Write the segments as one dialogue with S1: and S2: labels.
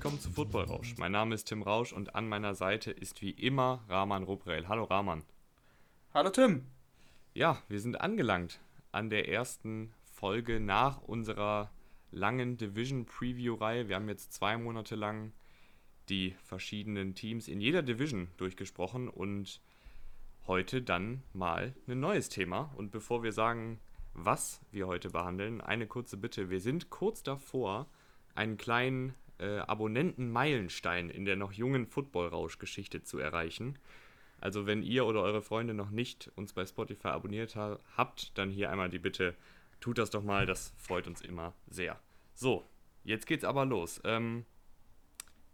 S1: Willkommen zu Football Rausch. Mein Name ist Tim Rausch und an meiner Seite ist wie immer Rahman Ruprel. Hallo Rahman.
S2: Hallo Tim.
S1: Ja, wir sind angelangt an der ersten Folge nach unserer langen Division Preview Reihe. Wir haben jetzt zwei Monate lang die verschiedenen Teams in jeder Division durchgesprochen und heute dann mal ein neues Thema. Und bevor wir sagen, was wir heute behandeln, eine kurze Bitte. Wir sind kurz davor, einen kleinen äh, Abonnenten-Meilenstein in der noch jungen Football-Rausch-Geschichte zu erreichen. Also wenn ihr oder eure Freunde noch nicht uns bei Spotify abonniert ha habt, dann hier einmal die Bitte, tut das doch mal, das freut uns immer sehr. So, jetzt geht's aber los. Ähm,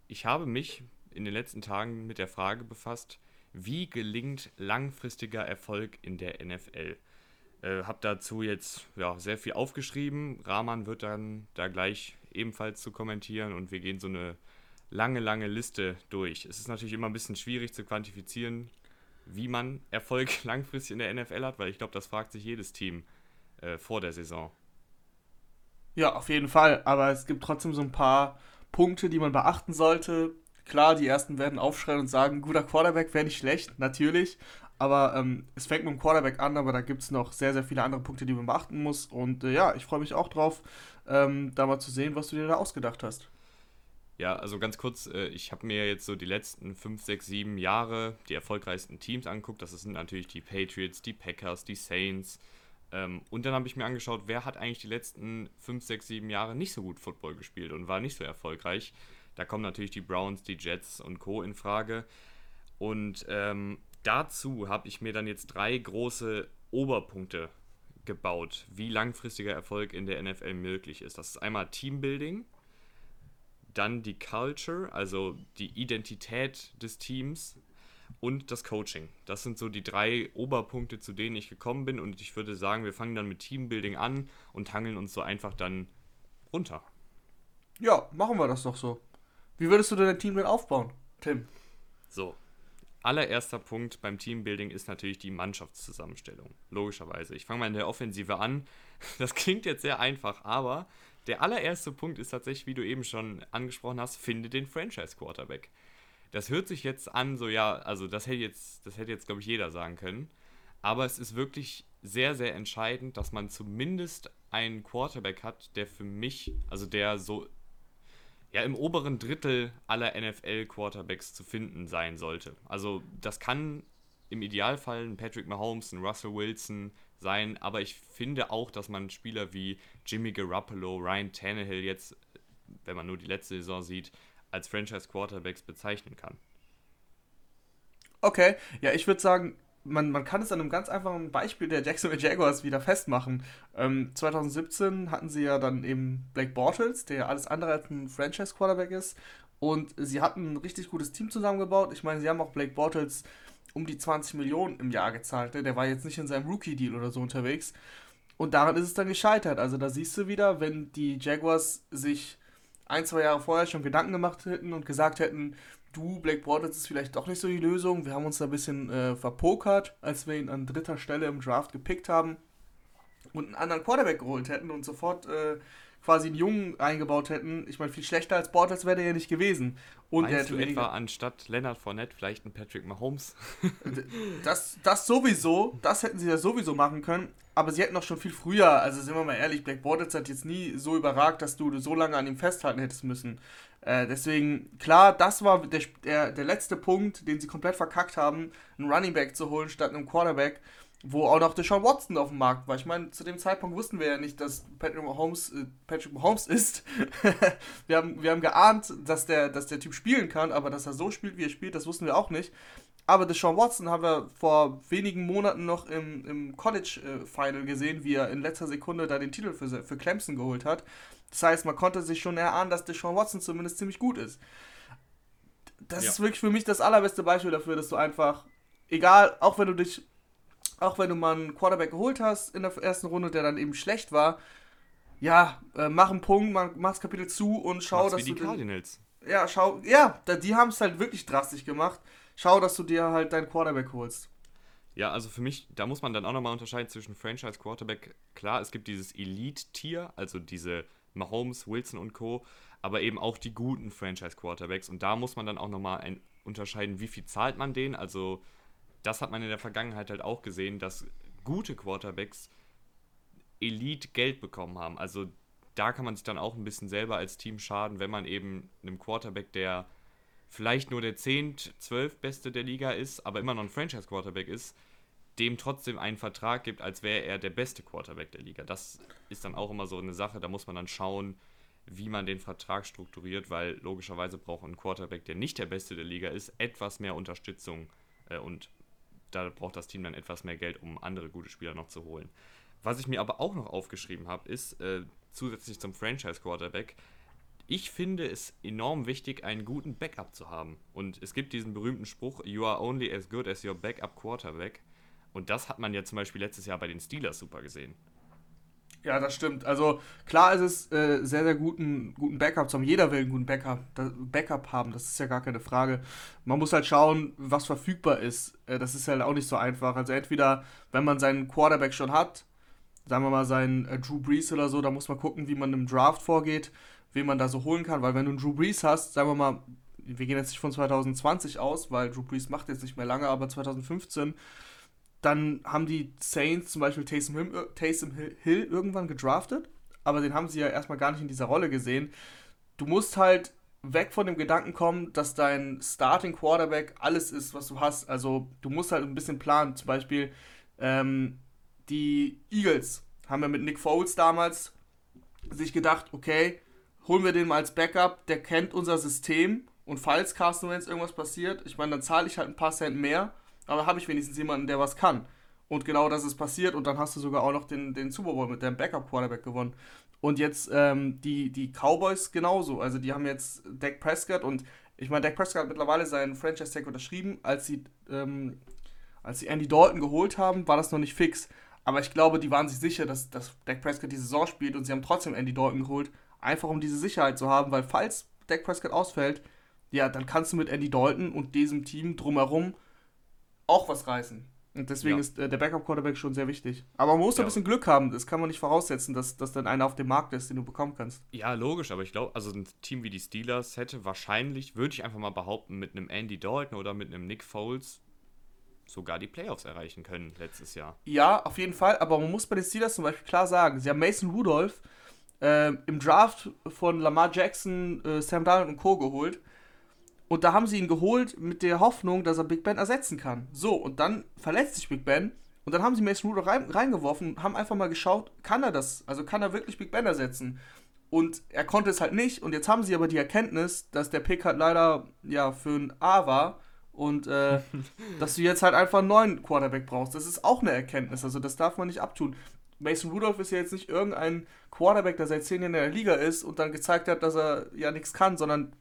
S1: ich habe mich in den letzten Tagen mit der Frage befasst, wie gelingt langfristiger Erfolg in der NFL? Äh, habe dazu jetzt ja, sehr viel aufgeschrieben. Rahman wird dann da gleich ebenfalls zu kommentieren und wir gehen so eine lange, lange Liste durch. Es ist natürlich immer ein bisschen schwierig zu quantifizieren, wie man Erfolg langfristig in der NFL hat, weil ich glaube, das fragt sich jedes Team äh, vor der Saison.
S2: Ja, auf jeden Fall. Aber es gibt trotzdem so ein paar Punkte, die man beachten sollte. Klar, die ersten werden aufschreien und sagen, guter Quarterback wäre nicht schlecht, natürlich. Aber ähm, es fängt mit dem Quarterback an, aber da gibt es noch sehr, sehr viele andere Punkte, die man beachten muss. Und äh, ja, ich freue mich auch drauf, ähm, da mal zu sehen, was du dir da ausgedacht hast.
S1: Ja, also ganz kurz, äh, ich habe mir jetzt so die letzten 5, 6, 7 Jahre die erfolgreichsten Teams angeguckt. Das sind natürlich die Patriots, die Packers, die Saints. Ähm, und dann habe ich mir angeschaut, wer hat eigentlich die letzten 5, 6, 7 Jahre nicht so gut Football gespielt und war nicht so erfolgreich. Da kommen natürlich die Browns, die Jets und Co. in Frage. Und ähm, dazu habe ich mir dann jetzt drei große Oberpunkte gebaut, wie langfristiger Erfolg in der NFL möglich ist. Das ist einmal Teambuilding, dann die Culture, also die Identität des Teams und das Coaching. Das sind so die drei Oberpunkte, zu denen ich gekommen bin und ich würde sagen, wir fangen dann mit Teambuilding an und hangeln uns so einfach dann runter.
S2: Ja, machen wir das doch so. Wie würdest du dein Team denn aufbauen, Tim?
S1: So, allererster Punkt beim Teambuilding ist natürlich die Mannschaftszusammenstellung. Logischerweise. Ich fange mal in der Offensive an. Das klingt jetzt sehr einfach, aber der allererste Punkt ist tatsächlich, wie du eben schon angesprochen hast, finde den Franchise Quarterback. Das hört sich jetzt an, so ja, also das hätte jetzt, das hätte jetzt, glaube ich, jeder sagen können. Aber es ist wirklich sehr, sehr entscheidend, dass man zumindest einen Quarterback hat, der für mich, also der so ja im oberen Drittel aller NFL-Quarterbacks zu finden sein sollte. Also das kann im Idealfall ein Patrick Mahomes, ein Russell Wilson sein, aber ich finde auch, dass man Spieler wie Jimmy Garoppolo, Ryan Tannehill jetzt, wenn man nur die letzte Saison sieht, als Franchise-Quarterbacks bezeichnen kann.
S2: Okay, ja, ich würde sagen, man, man kann es an einem ganz einfachen Beispiel der Jacksonville Jaguars wieder festmachen. Ähm, 2017 hatten sie ja dann eben Blake Bortles, der alles andere als ein Franchise-Quarterback ist. Und sie hatten ein richtig gutes Team zusammengebaut. Ich meine, sie haben auch Blake Bortles um die 20 Millionen im Jahr gezahlt. Ne? Der war jetzt nicht in seinem Rookie-Deal oder so unterwegs. Und daran ist es dann gescheitert. Also da siehst du wieder, wenn die Jaguars sich ein, zwei Jahre vorher schon Gedanken gemacht hätten und gesagt hätten, du, Black Bortles ist vielleicht doch nicht so die Lösung. Wir haben uns da ein bisschen äh, verpokert, als wir ihn an dritter Stelle im Draft gepickt haben und einen anderen Quarterback geholt hätten und sofort äh, quasi einen Jungen eingebaut hätten. Ich meine, viel schlechter als Bortles wäre der ja nicht gewesen. Und
S1: Meinst du etwa anstatt Leonard Fournette vielleicht einen Patrick Mahomes?
S2: das, das sowieso, das hätten sie ja sowieso machen können. Aber sie hätten auch schon viel früher, also sind wir mal ehrlich, Black Bortles hat jetzt nie so überragt, dass du so lange an ihm festhalten hättest müssen. Äh, deswegen, klar, das war der, der, der letzte Punkt, den sie komplett verkackt haben, einen Running Back zu holen statt einem Quarterback, wo auch noch Deshaun Watson auf dem Markt war. Ich meine, zu dem Zeitpunkt wussten wir ja nicht, dass Patrick Mahomes, äh, Patrick Mahomes ist. wir, haben, wir haben geahnt, dass der, dass der Typ spielen kann, aber dass er so spielt, wie er spielt, das wussten wir auch nicht. Aber Deshaun Watson haben wir vor wenigen Monaten noch im, im College-Final äh, gesehen, wie er in letzter Sekunde da den Titel für, für Clemson geholt hat. Das heißt, man konnte sich schon erahnen, dass Deshaun Watson zumindest ziemlich gut ist. Das ja. ist wirklich für mich das allerbeste Beispiel dafür, dass du einfach, egal, auch wenn du dich, auch wenn du mal einen Quarterback geholt hast in der ersten Runde, der dann eben schlecht war, ja, äh, mach einen Punkt, mach das Kapitel zu und schau, Mach's dass
S1: wie die du. Cardinals.
S2: Den, ja, schau, ja, die haben es halt wirklich drastisch gemacht. Schau, dass du dir halt deinen Quarterback holst.
S1: Ja, also für mich, da muss man dann auch nochmal unterscheiden zwischen Franchise Quarterback. Klar, es gibt dieses Elite-Tier, also diese Mahomes, Wilson und Co., aber eben auch die guten Franchise-Quarterbacks. Und da muss man dann auch nochmal unterscheiden, wie viel zahlt man denen. Also das hat man in der Vergangenheit halt auch gesehen, dass gute Quarterbacks Elite Geld bekommen haben. Also da kann man sich dann auch ein bisschen selber als Team schaden, wenn man eben einem Quarterback, der vielleicht nur der 10, 12 Beste der Liga ist, aber immer noch ein Franchise-Quarterback ist, dem trotzdem einen Vertrag gibt, als wäre er der beste Quarterback der Liga. Das ist dann auch immer so eine Sache, da muss man dann schauen, wie man den Vertrag strukturiert, weil logischerweise braucht ein Quarterback, der nicht der beste der Liga ist, etwas mehr Unterstützung äh, und da braucht das Team dann etwas mehr Geld, um andere gute Spieler noch zu holen. Was ich mir aber auch noch aufgeschrieben habe, ist äh, zusätzlich zum Franchise-Quarterback, ich finde es enorm wichtig, einen guten Backup zu haben. Und es gibt diesen berühmten Spruch, You are only as good as your backup quarterback. Und das hat man ja zum Beispiel letztes Jahr bei den Steelers super gesehen.
S2: Ja, das stimmt. Also klar ist es äh, sehr, sehr guten, guten Backup zu haben. Jeder will einen guten Backup, Backup haben, das ist ja gar keine Frage. Man muss halt schauen, was verfügbar ist. Äh, das ist halt auch nicht so einfach. Also entweder, wenn man seinen Quarterback schon hat, sagen wir mal seinen äh, Drew Brees oder so, da muss man gucken, wie man im Draft vorgeht, wen man da so holen kann. Weil wenn du einen Drew Brees hast, sagen wir mal, wir gehen jetzt nicht von 2020 aus, weil Drew Brees macht jetzt nicht mehr lange, aber 2015 dann haben die Saints zum Beispiel Taysom Hill, äh, Taysom Hill irgendwann gedraftet, aber den haben sie ja erstmal gar nicht in dieser Rolle gesehen. Du musst halt weg von dem Gedanken kommen, dass dein Starting Quarterback alles ist, was du hast. Also du musst halt ein bisschen planen. Zum Beispiel ähm, die Eagles haben ja mit Nick Foles damals sich gedacht, okay, holen wir den mal als Backup, der kennt unser System und falls Carsten Wentz irgendwas passiert, ich meine, dann zahle ich halt ein paar Cent mehr aber habe ich wenigstens jemanden, der was kann. Und genau das ist passiert und dann hast du sogar auch noch den, den Super Bowl mit deinem Backup-Quarterback gewonnen. Und jetzt ähm, die, die Cowboys genauso. Also die haben jetzt Dak Prescott und ich meine, Dak Prescott hat mittlerweile seinen Franchise-Tag unterschrieben. Als sie, ähm, als sie Andy Dalton geholt haben, war das noch nicht fix. Aber ich glaube, die waren sich sicher, dass, dass Dak Prescott die Saison spielt und sie haben trotzdem Andy Dalton geholt. Einfach um diese Sicherheit zu haben, weil falls Dak Prescott ausfällt, ja, dann kannst du mit Andy Dalton und diesem Team drumherum auch was reißen. Und deswegen ja. ist äh, der Backup-Quarterback schon sehr wichtig. Aber man muss ja. ein bisschen Glück haben. Das kann man nicht voraussetzen, dass, dass dann einer auf dem Markt ist, den du bekommen kannst.
S1: Ja, logisch. Aber ich glaube, also ein Team wie die Steelers hätte wahrscheinlich, würde ich einfach mal behaupten, mit einem Andy Dalton oder mit einem Nick Foles sogar die Playoffs erreichen können letztes Jahr.
S2: Ja, auf jeden Fall. Aber man muss bei den Steelers zum Beispiel klar sagen, sie haben Mason Rudolph äh, im Draft von Lamar Jackson, äh, Sam Darnold und Co. geholt. Und da haben sie ihn geholt mit der Hoffnung, dass er Big Ben ersetzen kann. So, und dann verletzt sich Big Ben. Und dann haben sie Mason Rudolph rein, reingeworfen, haben einfach mal geschaut, kann er das? Also kann er wirklich Big Ben ersetzen? Und er konnte es halt nicht. Und jetzt haben sie aber die Erkenntnis, dass der Pick halt leider ja für ein A war. Und äh, dass du jetzt halt einfach einen neuen Quarterback brauchst. Das ist auch eine Erkenntnis. Also das darf man nicht abtun. Mason Rudolph ist ja jetzt nicht irgendein Quarterback, der seit zehn Jahren in der Liga ist und dann gezeigt hat, dass er ja nichts kann, sondern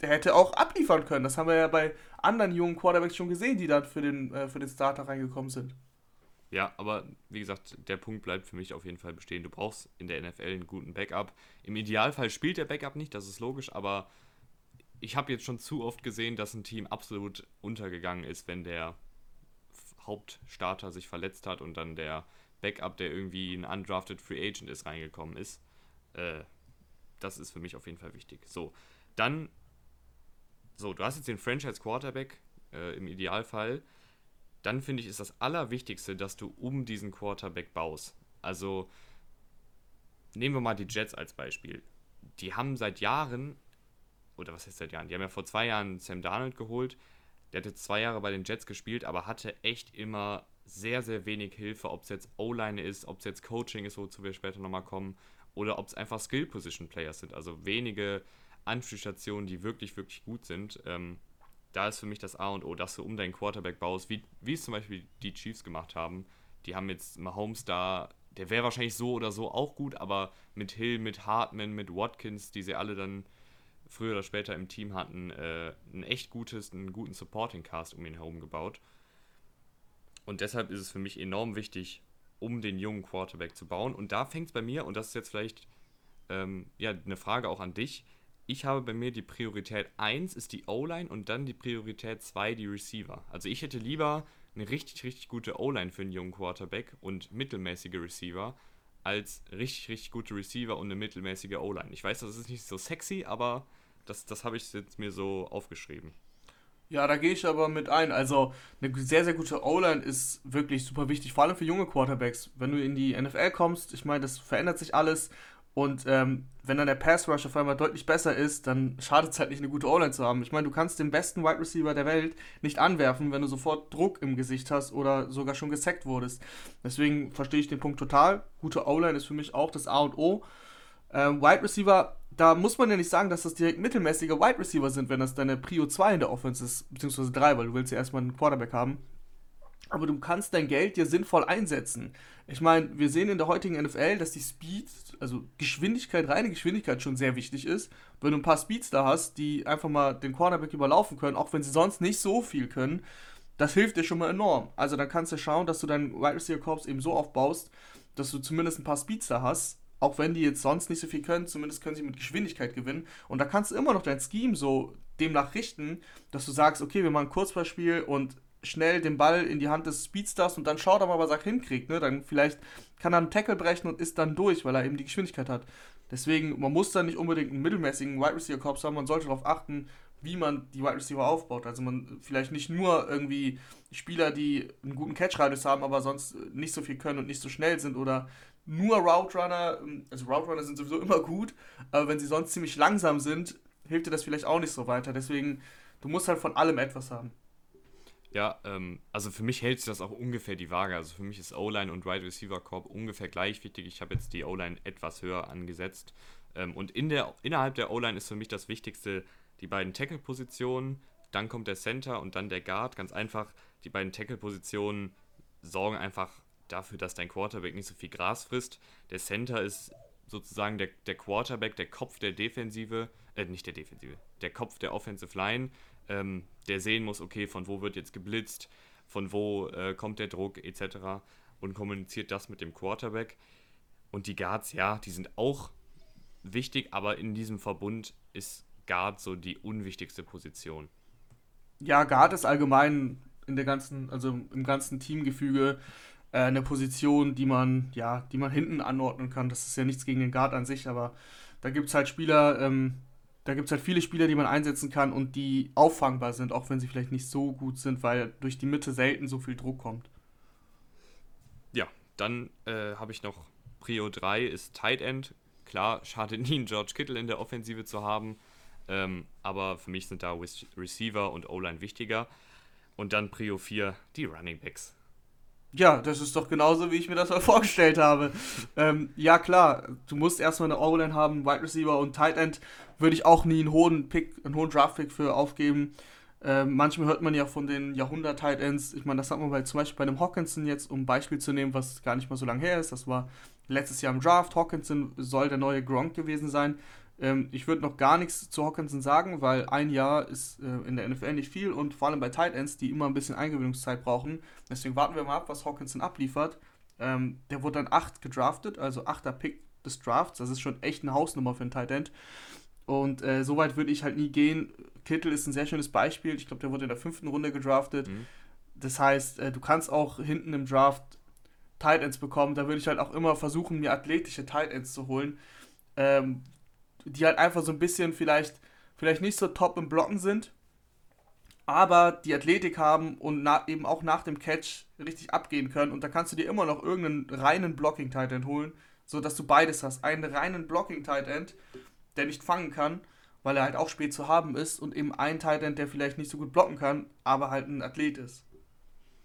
S2: der hätte auch abliefern können. Das haben wir ja bei anderen jungen Quarterbacks schon gesehen, die dann für den, äh, für den Starter reingekommen sind.
S1: Ja, aber wie gesagt, der Punkt bleibt für mich auf jeden Fall bestehen. Du brauchst in der NFL einen guten Backup. Im Idealfall spielt der Backup nicht, das ist logisch, aber ich habe jetzt schon zu oft gesehen, dass ein Team absolut untergegangen ist, wenn der Hauptstarter sich verletzt hat und dann der Backup, der irgendwie ein undrafted Free Agent ist, reingekommen ist. Äh, das ist für mich auf jeden Fall wichtig. So, dann so, du hast jetzt den Franchise Quarterback äh, im Idealfall. Dann finde ich, ist das Allerwichtigste, dass du um diesen Quarterback baust. Also, nehmen wir mal die Jets als Beispiel. Die haben seit Jahren, oder was heißt seit Jahren? Die haben ja vor zwei Jahren Sam Darnold geholt. Der hatte zwei Jahre bei den Jets gespielt, aber hatte echt immer sehr, sehr wenig Hilfe, ob es jetzt O-Line ist, ob es jetzt Coaching ist, wozu wir später nochmal kommen, oder ob es einfach Skill-Position-Players sind. Also wenige Anspielstationen, die wirklich, wirklich gut sind. Ähm, da ist für mich das A und O, dass du um deinen Quarterback baust, wie, wie es zum Beispiel die Chiefs gemacht haben. Die haben jetzt Mahomes da, der wäre wahrscheinlich so oder so auch gut, aber mit Hill, mit Hartman, mit Watkins, die sie alle dann früher oder später im Team hatten, äh, ein echt gutes, einen guten Supporting Cast um ihn herum gebaut. Und deshalb ist es für mich enorm wichtig, um den jungen Quarterback zu bauen. Und da fängt es bei mir, und das ist jetzt vielleicht ähm, ja, eine Frage auch an dich, ich habe bei mir die Priorität 1 ist die O-Line und dann die Priorität 2 die Receiver. Also ich hätte lieber eine richtig, richtig gute O-Line für einen jungen Quarterback und mittelmäßige Receiver, als richtig, richtig gute Receiver und eine mittelmäßige O-Line. Ich weiß, das ist nicht so sexy, aber das, das habe ich jetzt mir so aufgeschrieben.
S2: Ja, da gehe ich aber mit ein. Also eine sehr, sehr gute O-Line ist wirklich super wichtig, vor allem für junge Quarterbacks. Wenn du in die NFL kommst, ich meine, das verändert sich alles. Und ähm, wenn dann der Pass Rush auf einmal deutlich besser ist, dann schadet es halt nicht, eine gute O-Line zu haben. Ich meine, du kannst den besten Wide Receiver der Welt nicht anwerfen, wenn du sofort Druck im Gesicht hast oder sogar schon gesackt wurdest. Deswegen verstehe ich den Punkt total. Gute O-Line ist für mich auch das A und O. Ähm, Wide Receiver, da muss man ja nicht sagen, dass das direkt mittelmäßige Wide Receiver sind, wenn das deine Prio 2 in der Offense ist, beziehungsweise 3, weil du willst ja erstmal einen Quarterback haben aber du kannst dein Geld dir sinnvoll einsetzen. Ich meine, wir sehen in der heutigen NFL, dass die Speed, also Geschwindigkeit, reine Geschwindigkeit schon sehr wichtig ist. Wenn du ein paar Speeds da hast, die einfach mal den Cornerback überlaufen können, auch wenn sie sonst nicht so viel können, das hilft dir schon mal enorm. Also dann kannst du schauen, dass du deinen Wide Receiver Corps eben so aufbaust, dass du zumindest ein paar Speeds da hast. Auch wenn die jetzt sonst nicht so viel können, zumindest können sie mit Geschwindigkeit gewinnen. Und da kannst du immer noch dein Scheme so demnach richten, dass du sagst, okay, wir machen Kurzballspiel und schnell den Ball in die Hand des Speedstars und dann schaut er mal, was er hinkriegt. Ne? Dann vielleicht kann er einen Tackle brechen und ist dann durch, weil er eben die Geschwindigkeit hat. Deswegen, man muss da nicht unbedingt einen mittelmäßigen Wide Receiver Korps haben, man sollte darauf achten, wie man die Wide Receiver aufbaut. Also man vielleicht nicht nur irgendwie Spieler, die einen guten Catch Radius haben, aber sonst nicht so viel können und nicht so schnell sind oder nur Route Runner, also Route Runner sind sowieso immer gut, aber wenn sie sonst ziemlich langsam sind, hilft dir das vielleicht auch nicht so weiter. Deswegen, du musst halt von allem etwas haben.
S1: Ja, ähm, also für mich hält sich das auch ungefähr die Waage. Also für mich ist O-Line und Wide Receiver Corp ungefähr gleich wichtig. Ich habe jetzt die O-Line etwas höher angesetzt. Ähm, und in der, innerhalb der O-Line ist für mich das Wichtigste die beiden Tackle-Positionen. Dann kommt der Center und dann der Guard. Ganz einfach, die beiden Tackle-Positionen sorgen einfach dafür, dass dein Quarterback nicht so viel Gras frisst. Der Center ist sozusagen der, der Quarterback, der Kopf der Defensive, äh, nicht der Defensive, der Kopf der Offensive Line ähm, der sehen muss, okay, von wo wird jetzt geblitzt, von wo äh, kommt der Druck etc. und kommuniziert das mit dem Quarterback. Und die Guards, ja, die sind auch wichtig, aber in diesem Verbund ist Guard so die unwichtigste Position.
S2: Ja, Guard ist allgemein in der ganzen, also im ganzen Teamgefüge äh, eine Position, die man, ja, die man hinten anordnen kann. Das ist ja nichts gegen den Guard an sich, aber da gibt es halt Spieler, ähm, da gibt es halt viele Spieler, die man einsetzen kann und die auffangbar sind, auch wenn sie vielleicht nicht so gut sind, weil durch die Mitte selten so viel Druck kommt.
S1: Ja, dann äh, habe ich noch Prio 3 ist Tight End. Klar, schade nie, einen George Kittle in der Offensive zu haben, ähm, aber für mich sind da Receiver und O-Line wichtiger. Und dann Prio 4, die Running Backs.
S2: Ja, das ist doch genauso, wie ich mir das mal vorgestellt habe. ähm, ja, klar, du musst erstmal eine O-Line haben, Wide Receiver und Tight End würde ich auch nie einen hohen Pick, einen hohen Draft-Pick für aufgeben. Ähm, manchmal hört man ja von den Jahrhundert-Tight Ends. Ich meine, das hat man bei, zum Beispiel bei einem Hawkinson jetzt, um ein Beispiel zu nehmen, was gar nicht mal so lange her ist. Das war letztes Jahr im Draft. Hawkinson soll der neue Gronk gewesen sein. Ähm, ich würde noch gar nichts zu Hawkinson sagen, weil ein Jahr ist äh, in der NFL nicht viel und vor allem bei Tight Ends, die immer ein bisschen Eingewöhnungszeit brauchen. Deswegen warten wir mal ab, was Hawkinson abliefert. Ähm, der wurde dann 8 gedraftet, also 8er Pick des Drafts. Das ist schon echt eine Hausnummer für einen Tight End. Und äh, so weit würde ich halt nie gehen. Kittel ist ein sehr schönes Beispiel. Ich glaube, der wurde in der fünften Runde gedraftet. Mhm. Das heißt, äh, du kannst auch hinten im Draft Tight Ends bekommen. Da würde ich halt auch immer versuchen, mir athletische Tight Ends zu holen, ähm, die halt einfach so ein bisschen vielleicht, vielleicht nicht so top im Blocken sind, aber die Athletik haben und eben auch nach dem Catch richtig abgehen können. Und da kannst du dir immer noch irgendeinen reinen Blocking-Tight End holen, sodass du beides hast. Einen reinen Blocking-Tight End der nicht fangen kann, weil er halt auch spät zu haben ist und eben ein Tight End, der vielleicht nicht so gut blocken kann, aber halt ein Athlet ist.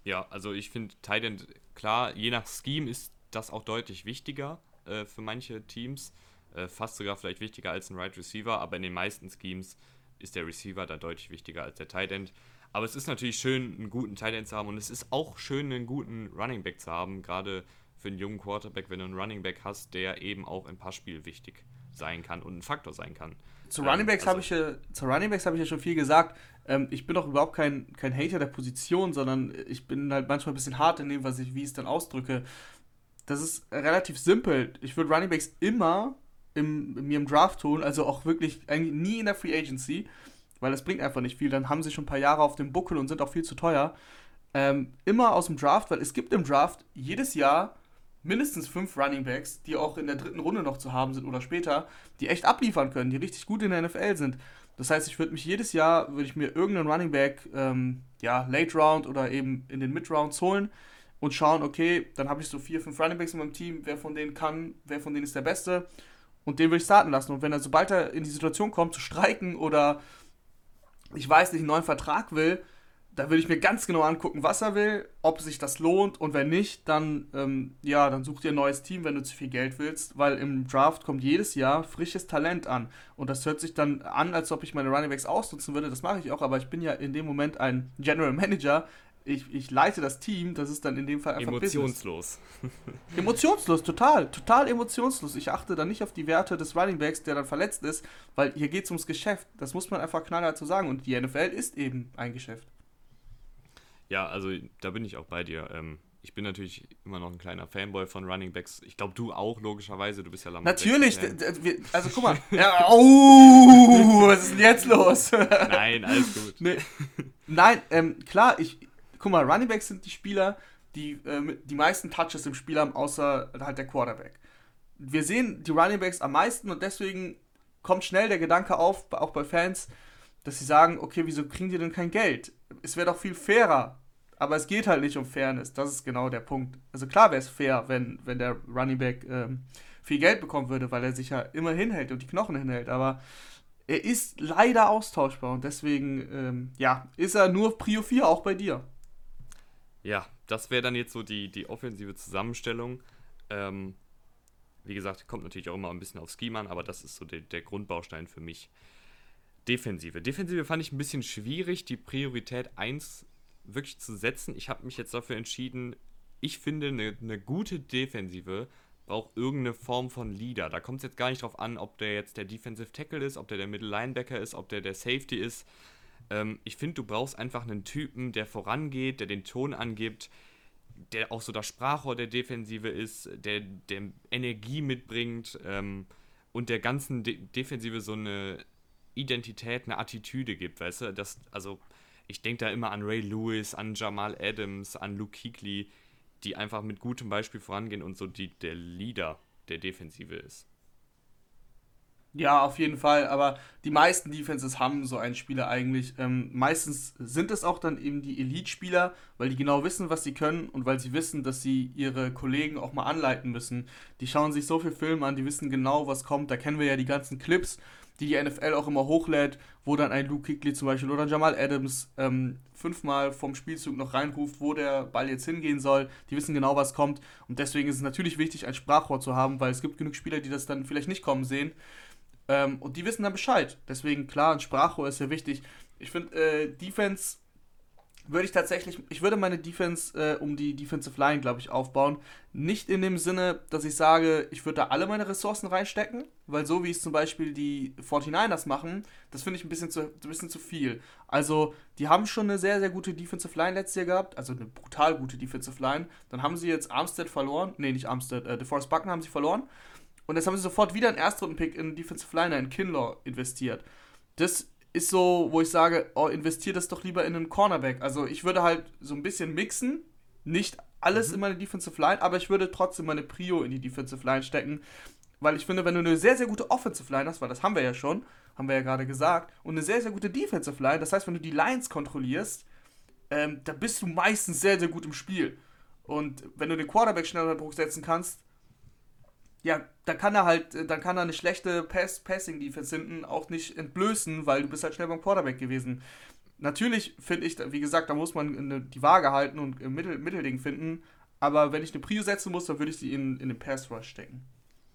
S1: Ja, also ich finde Tight End, klar, je nach Scheme ist das auch deutlich wichtiger äh, für manche Teams, äh, fast sogar vielleicht wichtiger als ein Right Receiver, aber in den meisten Schemes ist der Receiver da deutlich wichtiger als der Tight End. Aber es ist natürlich schön, einen guten Tight End zu haben und es ist auch schön, einen guten Running Back zu haben, gerade für einen jungen Quarterback, wenn du einen Running Back hast, der eben auch im Passspiel wichtig sein kann und ein Faktor sein kann.
S2: Zu ähm, Runningbacks also, habe ich, ja, zu habe ich ja schon viel gesagt. Ähm, ich bin doch überhaupt kein, kein Hater der Position, sondern ich bin halt manchmal ein bisschen hart in dem, was ich, wie ich es dann ausdrücke. Das ist relativ simpel. Ich würde Runningbacks immer im, in mir im Draft tun, also auch wirklich eigentlich nie in der Free Agency, weil das bringt einfach nicht viel. Dann haben sie schon ein paar Jahre auf dem Buckel und sind auch viel zu teuer. Ähm, immer aus dem Draft, weil es gibt im Draft jedes Jahr mindestens fünf Running Backs, die auch in der dritten Runde noch zu haben sind oder später, die echt abliefern können, die richtig gut in der NFL sind. Das heißt, ich würde mich jedes Jahr, würde ich mir irgendeinen Running Back, ähm, ja, Late Round oder eben in den Mid Rounds holen und schauen, okay, dann habe ich so vier, fünf Running Backs in meinem Team, wer von denen kann, wer von denen ist der Beste und den will ich starten lassen. Und wenn er, sobald er in die Situation kommt, zu streiken oder ich weiß nicht, einen neuen Vertrag will, da will ich mir ganz genau angucken, was er will, ob sich das lohnt. Und wenn nicht, dann, ähm, ja, dann such dir ein neues Team, wenn du zu viel Geld willst, weil im Draft kommt jedes Jahr frisches Talent an. Und das hört sich dann an, als ob ich meine Runningbacks ausnutzen würde, das mache ich auch, aber ich bin ja in dem Moment ein General Manager, ich, ich leite das Team, das ist dann in dem Fall
S1: einfach Emotionslos.
S2: emotionslos, total, total emotionslos. Ich achte dann nicht auf die Werte des Runningbacks, der dann verletzt ist, weil hier geht es ums Geschäft. Das muss man einfach knallhart so sagen und die NFL ist eben ein Geschäft.
S1: Ja, also da bin ich auch bei dir. Ähm, ich bin natürlich immer noch ein kleiner Fanboy von Running Backs. Ich glaube, du auch, logischerweise. Du bist ja
S2: Lamar Natürlich. Also, guck mal. ja, oh, was ist denn jetzt los?
S1: Nein, alles gut.
S2: Nee. Nein, ähm, klar, ich, guck mal, Running Backs sind die Spieler, die äh, die meisten Touches im Spiel haben, außer halt der Quarterback. Wir sehen die Running Backs am meisten und deswegen kommt schnell der Gedanke auf, auch bei Fans, dass sie sagen, okay, wieso kriegen die denn kein Geld? Es wäre doch viel fairer. Aber es geht halt nicht um Fairness. Das ist genau der Punkt. Also klar wäre es fair, wenn, wenn der Running Back ähm, viel Geld bekommen würde, weil er sich ja immer hinhält und die Knochen hinhält. Aber er ist leider austauschbar und deswegen, ähm, ja, ist er nur Prio 4 auch bei dir.
S1: Ja, das wäre dann jetzt so die, die offensive Zusammenstellung. Ähm, wie gesagt, kommt natürlich auch immer ein bisschen aufs Scheme an, aber das ist so der, der Grundbaustein für mich. Defensive. Defensive fand ich ein bisschen schwierig, die Priorität 1 wirklich zu setzen. Ich habe mich jetzt dafür entschieden, ich finde, eine, eine gute Defensive braucht irgendeine Form von Leader. Da kommt es jetzt gar nicht drauf an, ob der jetzt der Defensive Tackle ist, ob der der Middle Linebacker ist, ob der der Safety ist. Ähm, ich finde, du brauchst einfach einen Typen, der vorangeht, der den Ton angibt, der auch so das Sprachrohr der Defensive ist, der, der Energie mitbringt ähm, und der ganzen De Defensive so eine Identität, eine Attitüde gibt, weißt du? Das, also, ich denke da immer an Ray Lewis, an Jamal Adams, an Luke Kuechly, die einfach mit gutem Beispiel vorangehen und so die, der Leader der Defensive ist.
S2: Ja, auf jeden Fall. Aber die meisten Defenses haben so einen Spieler eigentlich. Ähm, meistens sind es auch dann eben die Elite-Spieler, weil die genau wissen, was sie können und weil sie wissen, dass sie ihre Kollegen auch mal anleiten müssen. Die schauen sich so viel Film an, die wissen genau, was kommt. Da kennen wir ja die ganzen Clips, die die NFL auch immer hochlädt, wo dann ein Luke Kuechly zum Beispiel oder Jamal Adams ähm, fünfmal vom Spielzug noch reinruft, wo der Ball jetzt hingehen soll. Die wissen genau, was kommt. Und deswegen ist es natürlich wichtig, ein Sprachrohr zu haben, weil es gibt genug Spieler, die das dann vielleicht nicht kommen sehen. Ähm, und die wissen dann Bescheid. Deswegen, klar, ein Sprachrohr ist sehr wichtig. Ich finde, äh, Defense würde ich tatsächlich, ich würde meine Defense äh, um die Defensive Line, glaube ich, aufbauen. Nicht in dem Sinne, dass ich sage, ich würde da alle meine Ressourcen reinstecken, weil so wie es zum Beispiel die 49ers machen, das finde ich ein bisschen, zu, ein bisschen zu viel. Also, die haben schon eine sehr, sehr gute Defensive Line letztes Jahr gehabt, also eine brutal gute Defensive Line. Dann haben sie jetzt Armstead verloren, nee, nicht Armstead, äh, DeForest Buckner haben sie verloren. Und jetzt haben sie sofort wieder einen Erstrunden-Pick in Defensive Liner, in Kinlaw, investiert. Das ist so, wo ich sage, oh, investiert das doch lieber in einen Cornerback. Also ich würde halt so ein bisschen mixen, nicht alles mhm. in meine Defensive Line, aber ich würde trotzdem meine Prio in die Defensive Line stecken, weil ich finde, wenn du eine sehr, sehr gute Offensive Line hast, weil das haben wir ja schon, haben wir ja gerade gesagt, und eine sehr, sehr gute Defensive Line, das heißt, wenn du die Lines kontrollierst, ähm, da bist du meistens sehr, sehr gut im Spiel. Und wenn du den Quarterback schnell unter Druck setzen kannst, ja, dann kann er halt, dann kann er eine schlechte Pass Passing Defense hinten auch nicht entblößen, weil du bist halt schnell beim Quarterback gewesen. Natürlich finde ich, wie gesagt, da muss man eine, die Waage halten und ein Mittel, Mittelding finden. Aber wenn ich eine Prio setzen muss, dann würde ich sie in, in den Pass Rush stecken.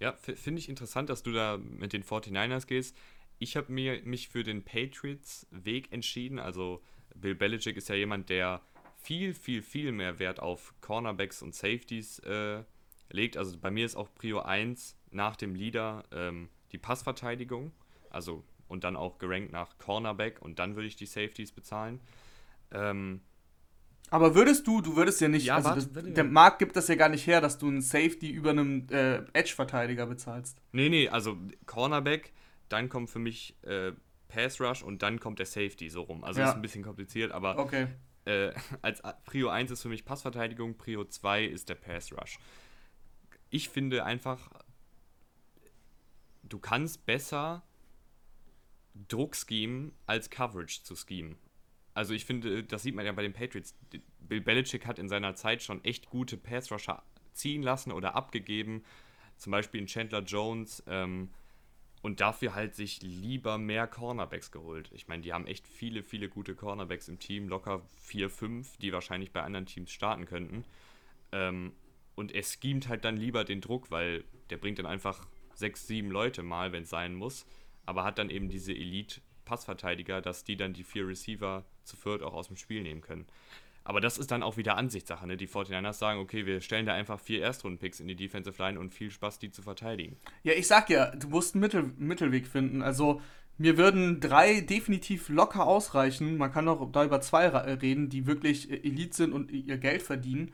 S1: Ja, finde ich interessant, dass du da mit den 49ers gehst. Ich habe mich für den Patriots Weg entschieden. Also Bill Belichick ist ja jemand, der viel, viel, viel mehr Wert auf Cornerbacks und Safeties äh, legt. Also bei mir ist auch Prio 1 nach dem Leader ähm, die Passverteidigung. Also und dann auch gerankt nach Cornerback und dann würde ich die Safeties bezahlen. Ähm,
S2: aber würdest du, du würdest ja nicht, ja, also das, der Markt gibt das ja gar nicht her, dass du einen Safety über einem äh, Edge-Verteidiger bezahlst.
S1: Nee, nee, also Cornerback, dann kommt für mich äh, Pass Rush und dann kommt der Safety so rum. Also ja. ist ein bisschen kompliziert, aber
S2: okay.
S1: äh, als Prio 1 ist für mich Passverteidigung, Prio 2 ist der Pass Rush ich finde einfach, du kannst besser Druck schemen, als Coverage zu schemen. Also ich finde, das sieht man ja bei den Patriots. Bill Belichick hat in seiner Zeit schon echt gute Pass-Rusher ziehen lassen oder abgegeben. Zum Beispiel in Chandler Jones. Ähm, und dafür halt sich lieber mehr Cornerbacks geholt. Ich meine, die haben echt viele, viele gute Cornerbacks im Team, locker 4, 5, die wahrscheinlich bei anderen Teams starten könnten. Ähm, und er schemt halt dann lieber den Druck, weil der bringt dann einfach 6, 7 Leute mal, wenn es sein muss, aber hat dann eben diese Elite-Passverteidiger, dass die dann die vier Receiver zu viert auch aus dem Spiel nehmen können. Aber das ist dann auch wieder Ansichtssache. Ne? Die 49ers sagen, okay, wir stellen da einfach vier Erstrunden-Picks in die Defensive Line und viel Spaß, die zu verteidigen.
S2: Ja, ich sag ja, du musst einen Mittel Mittelweg finden. Also, mir würden drei definitiv locker ausreichen. Man kann auch da über zwei reden, die wirklich Elite sind und ihr Geld verdienen.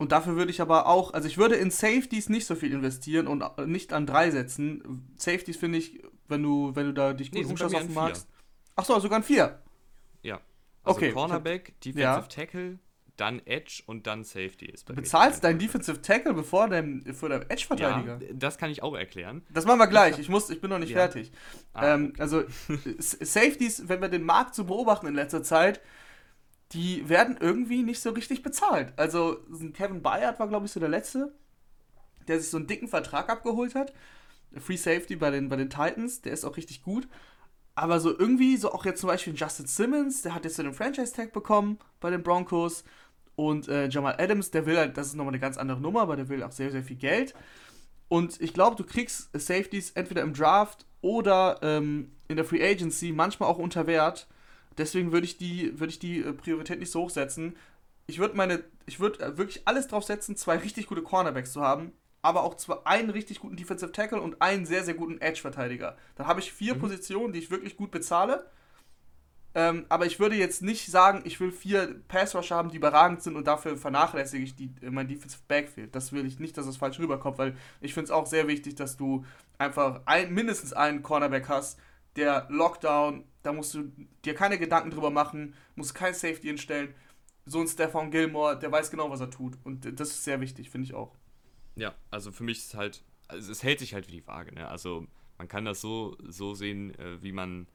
S2: Und dafür würde ich aber auch, also ich würde in Safeties nicht so viel investieren und nicht an drei setzen. Safeties finde ich, wenn du, wenn du da dich gut nee, umschaust auf magst. Achso, sogar an vier.
S1: Ja. Also okay. Cornerback, Defensive ja. Tackle, dann Edge und dann Safety ist
S2: Du bezahlst deinen Defensive Tackle bevor deinem, vor deinem Edge-Verteidiger.
S1: Ja, das kann ich auch erklären.
S2: Das machen wir gleich. Ich, muss, ich bin noch nicht ja. fertig. Ah, ähm, okay. Also, Safeties, wenn wir den Markt so beobachten in letzter Zeit, die werden irgendwie nicht so richtig bezahlt. Also, Kevin Bayard war, glaube ich, so der Letzte, der sich so einen dicken Vertrag abgeholt hat. Free Safety bei den, bei den Titans, der ist auch richtig gut. Aber so irgendwie, so auch jetzt zum Beispiel Justin Simmons, der hat jetzt so den Franchise-Tag bekommen bei den Broncos. Und äh, Jamal Adams, der will halt, das ist nochmal eine ganz andere Nummer, aber der will auch sehr, sehr viel Geld. Und ich glaube, du kriegst Safeties entweder im Draft oder ähm, in der Free Agency, manchmal auch unter Wert. Deswegen würde ich die, würd ich die äh, Priorität nicht so hoch setzen. Ich würde meine, ich würde äh, wirklich alles drauf setzen, zwei richtig gute Cornerbacks zu haben aber auch zwar einen richtig guten Defensive Tackle und einen sehr, sehr guten Edge-Verteidiger. Dann habe ich vier mhm. Positionen, die ich wirklich gut bezahle. Ähm, aber ich würde jetzt nicht sagen, ich will vier Pass-Rusher haben, die überragend sind und dafür vernachlässige ich die, mein Defensive Backfield. Das will ich nicht, dass das falsch rüberkommt, weil ich finde es auch sehr wichtig, dass du einfach ein, mindestens einen Cornerback hast, der Lockdown, da musst du dir keine Gedanken drüber machen, musst kein Safety hinstellen. So ein Stefan Gilmore, der weiß genau, was er tut. Und das ist sehr wichtig, finde ich auch.
S1: Ja, also für mich ist halt, also es hält sich halt wie die Waage, ne? Also man kann das so, so sehen, äh, wie man,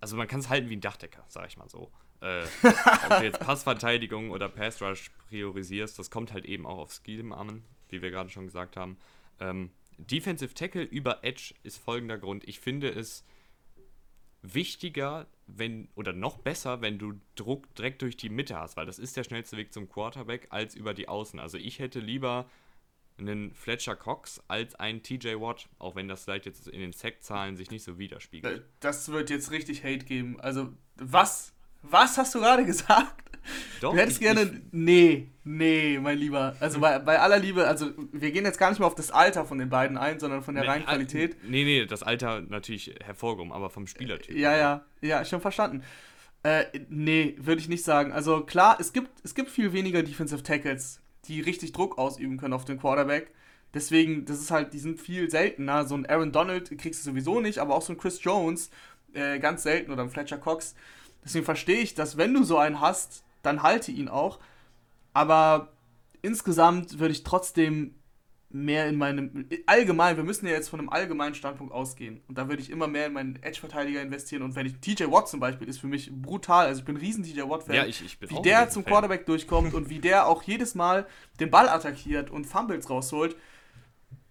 S1: also man kann es halten wie ein Dachdecker, sag ich mal so. Äh, ob du jetzt Passverteidigung oder Pass Rush priorisierst, das kommt halt eben auch auf Skill an, wie wir gerade schon gesagt haben. Ähm, Defensive Tackle über Edge ist folgender Grund. Ich finde es wichtiger, wenn, oder noch besser, wenn du Druck direkt durch die Mitte hast, weil das ist der schnellste Weg zum Quarterback als über die Außen. Also ich hätte lieber einen Fletcher Cox als ein TJ Watt, auch wenn das vielleicht jetzt in den Sack-Zahlen sich nicht so widerspiegelt. Äh,
S2: das wird jetzt richtig Hate geben. Also, was? Was hast du gerade gesagt? Doch, du hättest ich, gerne. Ich, nee, nee, mein Lieber. Also bei, bei aller Liebe, also wir gehen jetzt gar nicht mehr auf das Alter von den beiden ein, sondern von der nee, reinen Qualität.
S1: Nee, nee, das Alter natürlich hervorgehoben, aber vom Spielertyp.
S2: Ja, ja, ja, schon verstanden. Äh, nee, würde ich nicht sagen. Also klar, es gibt, es gibt viel weniger Defensive Tackles die richtig Druck ausüben können auf den Quarterback. Deswegen, das ist halt, die sind viel seltener. So ein Aaron Donald kriegst du sowieso nicht, aber auch so ein Chris Jones äh, ganz selten oder ein Fletcher Cox. Deswegen verstehe ich, dass wenn du so einen hast, dann halte ihn auch. Aber insgesamt würde ich trotzdem mehr in meinem, allgemein, wir müssen ja jetzt von einem allgemeinen Standpunkt ausgehen. Und da würde ich immer mehr in meinen Edge-Verteidiger investieren. Und wenn ich, TJ Watt zum Beispiel, ist für mich brutal. Also ich bin ein riesen TJ Watt-Fan.
S1: Ja, ich, ich bin
S2: Wie der zum Fan. Quarterback durchkommt und wie der auch jedes Mal den Ball attackiert und Fumbles rausholt.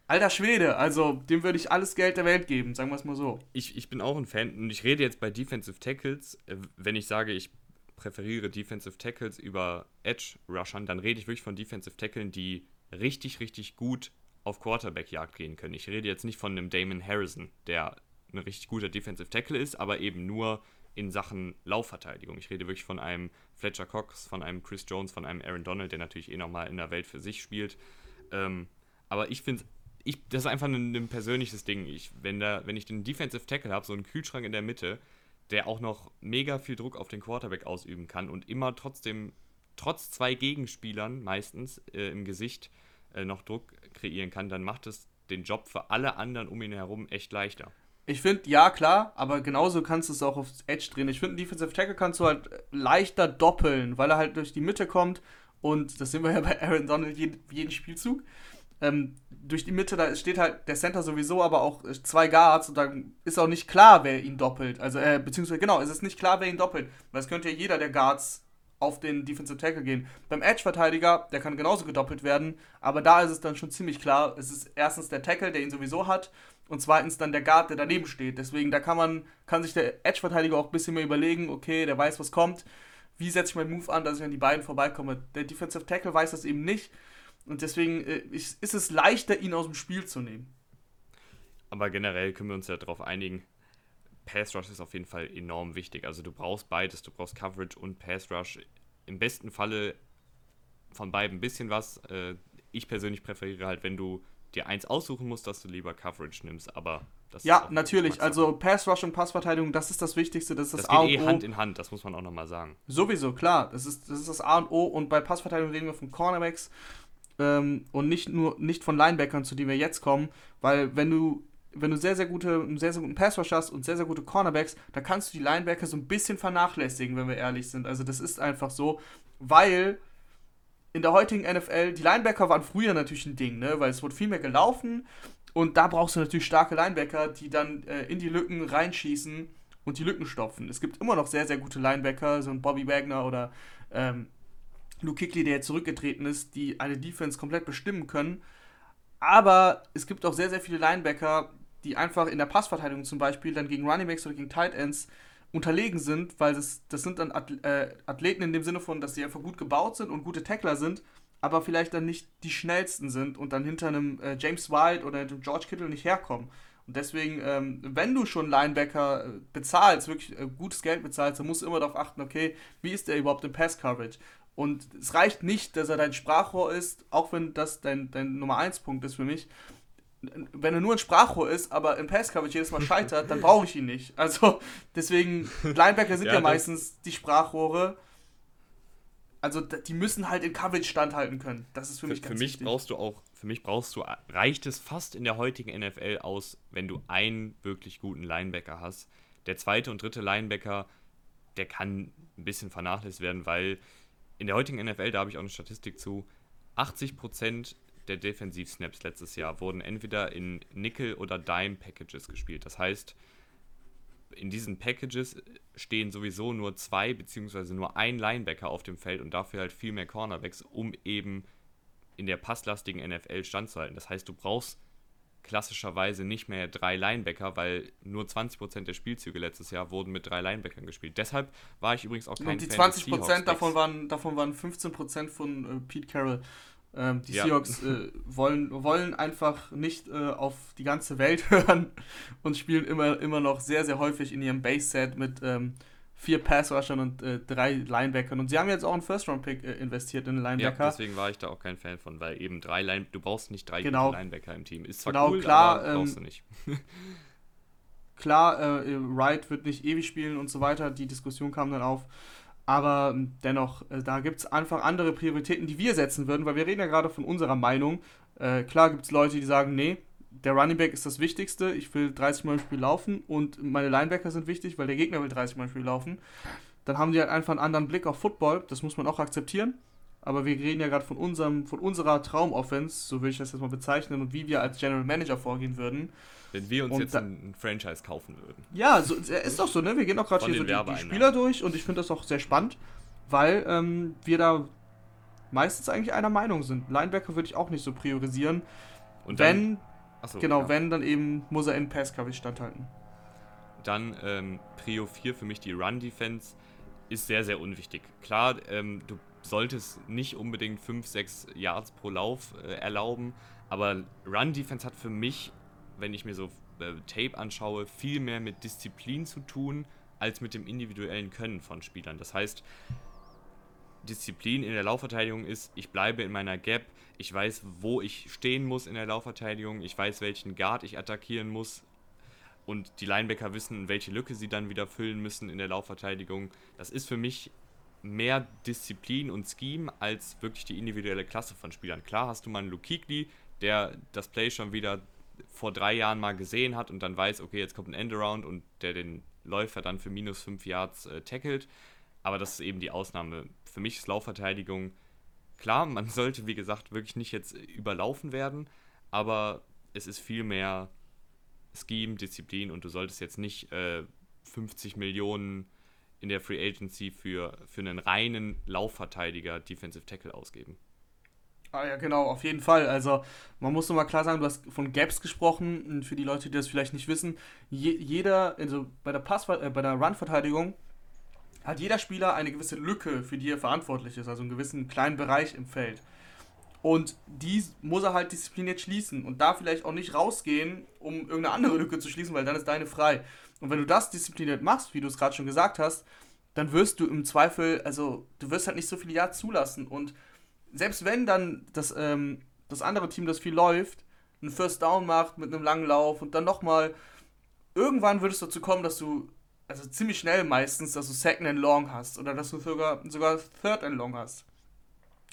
S2: Alter Schwede, also dem würde ich alles Geld der Welt geben, sagen wir es mal so.
S1: Ich, ich bin auch ein Fan und ich rede jetzt bei Defensive Tackles, äh, wenn ich sage, ich präferiere Defensive Tackles über Edge-Rushern, dann rede ich wirklich von Defensive Tacklen, die richtig, richtig gut auf Quarterback-Jagd gehen können. Ich rede jetzt nicht von einem Damon Harrison, der ein richtig guter Defensive Tackle ist, aber eben nur in Sachen Laufverteidigung. Ich rede wirklich von einem Fletcher Cox, von einem Chris Jones, von einem Aaron Donald, der natürlich eh nochmal in der Welt für sich spielt. Ähm, aber ich finde, ich, das ist einfach ein, ein persönliches Ding. Ich, wenn, da, wenn ich den Defensive Tackle habe, so einen Kühlschrank in der Mitte, der auch noch mega viel Druck auf den Quarterback ausüben kann und immer trotzdem trotz zwei Gegenspielern meistens äh, im Gesicht äh, noch Druck kreieren kann, dann macht es den Job für alle anderen um ihn herum echt leichter.
S2: Ich finde, ja, klar, aber genauso kannst du es auch aufs Edge drehen. Ich finde, Defensive Tackle kannst du halt leichter doppeln, weil er halt durch die Mitte kommt und das sehen wir ja bei Aaron Donald jeden, jeden Spielzug. Ähm, durch die Mitte, da steht halt der Center sowieso, aber auch äh, zwei Guards und da ist auch nicht klar, wer ihn doppelt. Also, äh, beziehungsweise, genau, es ist nicht klar, wer ihn doppelt. Weil es könnte ja jeder der Guards auf den Defensive Tackle gehen. Beim Edge-Verteidiger, der kann genauso gedoppelt werden, aber da ist es dann schon ziemlich klar, es ist erstens der Tackle, der ihn sowieso hat, und zweitens dann der Guard, der daneben steht. Deswegen, da kann man, kann sich der Edge-Verteidiger auch ein bisschen mehr überlegen, okay, der weiß, was kommt, wie setze ich meinen Move an, dass ich an die beiden vorbeikomme. Der Defensive Tackle weiß das eben nicht und deswegen äh, ist es leichter, ihn aus dem Spiel zu nehmen.
S1: Aber generell können wir uns ja darauf einigen, Pass Rush ist auf jeden Fall enorm wichtig. Also du brauchst beides, du brauchst Coverage und Pass Rush. Im besten Falle von beiden ein bisschen was. Äh, ich persönlich präferiere halt, wenn du dir eins aussuchen musst, dass du lieber Coverage nimmst, aber
S2: das Ja, natürlich. Also Pass Rush und Passverteidigung, das ist das Wichtigste, das ist das, das A
S1: und eh O. Hand in Hand, das muss man auch nochmal sagen.
S2: Sowieso, klar. Das ist, das ist das A und O und bei Passverteidigung reden wir von Cornerbacks ähm, und nicht nur nicht von Linebackern, zu denen wir jetzt kommen, weil wenn du wenn du sehr, sehr gute, einen sehr, sehr guten Passrush hast und sehr, sehr gute Cornerbacks, dann kannst du die Linebacker so ein bisschen vernachlässigen, wenn wir ehrlich sind. Also das ist einfach so, weil in der heutigen NFL, die Linebacker waren früher natürlich ein Ding, ne? weil es wurde viel mehr gelaufen und da brauchst du natürlich starke Linebacker, die dann äh, in die Lücken reinschießen und die Lücken stopfen. Es gibt immer noch sehr, sehr gute Linebacker, so ein Bobby Wagner oder ähm, Luke Kickley, der jetzt zurückgetreten ist, die eine Defense komplett bestimmen können. Aber es gibt auch sehr, sehr viele Linebacker, die einfach in der Passverteidigung zum Beispiel dann gegen Runningbacks oder gegen Tight Ends unterlegen sind, weil das, das sind dann äh, Athleten in dem Sinne von, dass sie einfach gut gebaut sind und gute Tackler sind, aber vielleicht dann nicht die schnellsten sind und dann hinter einem äh, James White oder einem George Kittle nicht herkommen. Und deswegen, ähm, wenn du schon Linebacker äh, bezahlst, wirklich äh, gutes Geld bezahlst, dann musst du immer darauf achten, okay, wie ist der überhaupt im Pass-Coverage? Und es reicht nicht, dass er dein Sprachrohr ist, auch wenn das dein, dein Nummer 1 Punkt ist für mich, wenn er nur ein Sprachrohr ist, aber im Pass-Coverage jedes Mal scheitert, dann brauche ich ihn nicht. Also deswegen, Linebacker sind ja, ja meistens die Sprachrohre. Also die müssen halt in Coverage standhalten können. Das ist für, für mich
S1: ganz Für mich wichtig. brauchst du auch, für mich brauchst du, reicht es fast in der heutigen NFL aus, wenn du einen wirklich guten Linebacker hast. Der zweite und dritte Linebacker, der kann ein bisschen vernachlässigt werden, weil in der heutigen NFL, da habe ich auch eine Statistik zu, 80% der Defensiv-Snaps letztes Jahr wurden entweder in Nickel- oder Dime-Packages gespielt. Das heißt, in diesen Packages stehen sowieso nur zwei beziehungsweise nur ein Linebacker auf dem Feld und dafür halt viel mehr Cornerbacks, um eben in der passlastigen NFL standzuhalten. Das heißt, du brauchst klassischerweise nicht mehr drei Linebacker, weil nur 20% der Spielzüge letztes Jahr wurden mit drei Linebackern gespielt. Deshalb war ich übrigens auch kein Und
S2: die Fan 20% davon waren, davon waren 15% von äh, Pete Carroll. Ähm, die ja. Seahawks äh, wollen, wollen einfach nicht äh, auf die ganze Welt hören und spielen immer, immer noch sehr, sehr häufig in ihrem Base-Set mit ähm, vier Pass-Rushern und äh, drei Linebackern. Und sie haben jetzt auch einen First-Round-Pick äh, investiert in den Linebacker.
S1: Ja, deswegen war ich da auch kein Fan von, weil eben drei Line du brauchst nicht drei
S2: genau.
S1: Linebacker im Team.
S2: Ist zwar genau, cool, klar, aber brauchst ähm, du nicht. klar, äh, Wright wird nicht ewig spielen und so weiter. Die Diskussion kam dann auf. Aber ähm, dennoch, äh, da gibt es einfach andere Prioritäten, die wir setzen würden, weil wir reden ja gerade von unserer Meinung. Äh, klar gibt es Leute, die sagen, nee, der Running Back ist das Wichtigste, ich will 30 Mal im Spiel laufen und meine Linebacker sind wichtig, weil der Gegner will 30 Mal im Spiel laufen. Dann haben die halt einfach einen anderen Blick auf Football, das muss man auch akzeptieren. Aber wir reden ja gerade von unserem, von unserer Traumoffense, so will ich das jetzt mal bezeichnen, und wie wir als General Manager vorgehen würden.
S1: Wenn wir uns und jetzt da, ein Franchise kaufen würden.
S2: Ja, so, ist doch so, ne? Wir gehen auch gerade hier so die, die, Spieler durch und ich finde das auch sehr spannend, weil ähm, wir da meistens eigentlich einer Meinung sind. Linebacker würde ich auch nicht so priorisieren. Und wenn, achso, genau, ja. wenn, dann eben muss er in Pass-Coverage standhalten.
S1: Dann ähm, Prio 4 für mich die Run-Defense ist sehr, sehr unwichtig. Klar, ähm, du solltest nicht unbedingt 5, 6 Yards pro Lauf äh, erlauben, aber Run-Defense hat für mich wenn ich mir so äh, Tape anschaue, viel mehr mit Disziplin zu tun, als mit dem individuellen Können von Spielern. Das heißt, Disziplin in der Laufverteidigung ist, ich bleibe in meiner Gap, ich weiß, wo ich stehen muss in der Laufverteidigung, ich weiß, welchen Guard ich attackieren muss und die Linebacker wissen, welche Lücke sie dann wieder füllen müssen in der Laufverteidigung. Das ist für mich mehr Disziplin und Scheme als wirklich die individuelle Klasse von Spielern. Klar hast du mal einen Kuechly, der das Play schon wieder vor drei Jahren mal gesehen hat und dann weiß, okay, jetzt kommt ein Endaround und der den Läufer dann für minus fünf Yards äh, tackelt. Aber das ist eben die Ausnahme. Für mich ist Laufverteidigung klar, man sollte, wie gesagt, wirklich nicht jetzt überlaufen werden, aber es ist viel mehr Scheme, Disziplin und du solltest jetzt nicht äh, 50 Millionen in der Free Agency für, für einen reinen Laufverteidiger Defensive Tackle ausgeben.
S2: Ah ja, genau, auf jeden Fall. Also man muss nochmal klar sagen, du hast von Gaps gesprochen. Für die Leute, die das vielleicht nicht wissen, je, jeder, also bei der Pass, äh, bei der Run-Verteidigung hat jeder Spieler eine gewisse Lücke, für die er verantwortlich ist, also einen gewissen kleinen Bereich im Feld. Und die muss er halt diszipliniert schließen und da vielleicht auch nicht rausgehen, um irgendeine andere Lücke zu schließen, weil dann ist deine frei. Und wenn du das diszipliniert machst, wie du es gerade schon gesagt hast, dann wirst du im Zweifel, also du wirst halt nicht so viele Yards zulassen. Und selbst wenn dann das, ähm, das andere Team, das viel läuft, einen First Down macht mit einem langen Lauf und dann nochmal, irgendwann würdest du dazu kommen, dass du also ziemlich schnell meistens, dass du Second and Long hast oder dass du sogar, sogar Third and Long hast.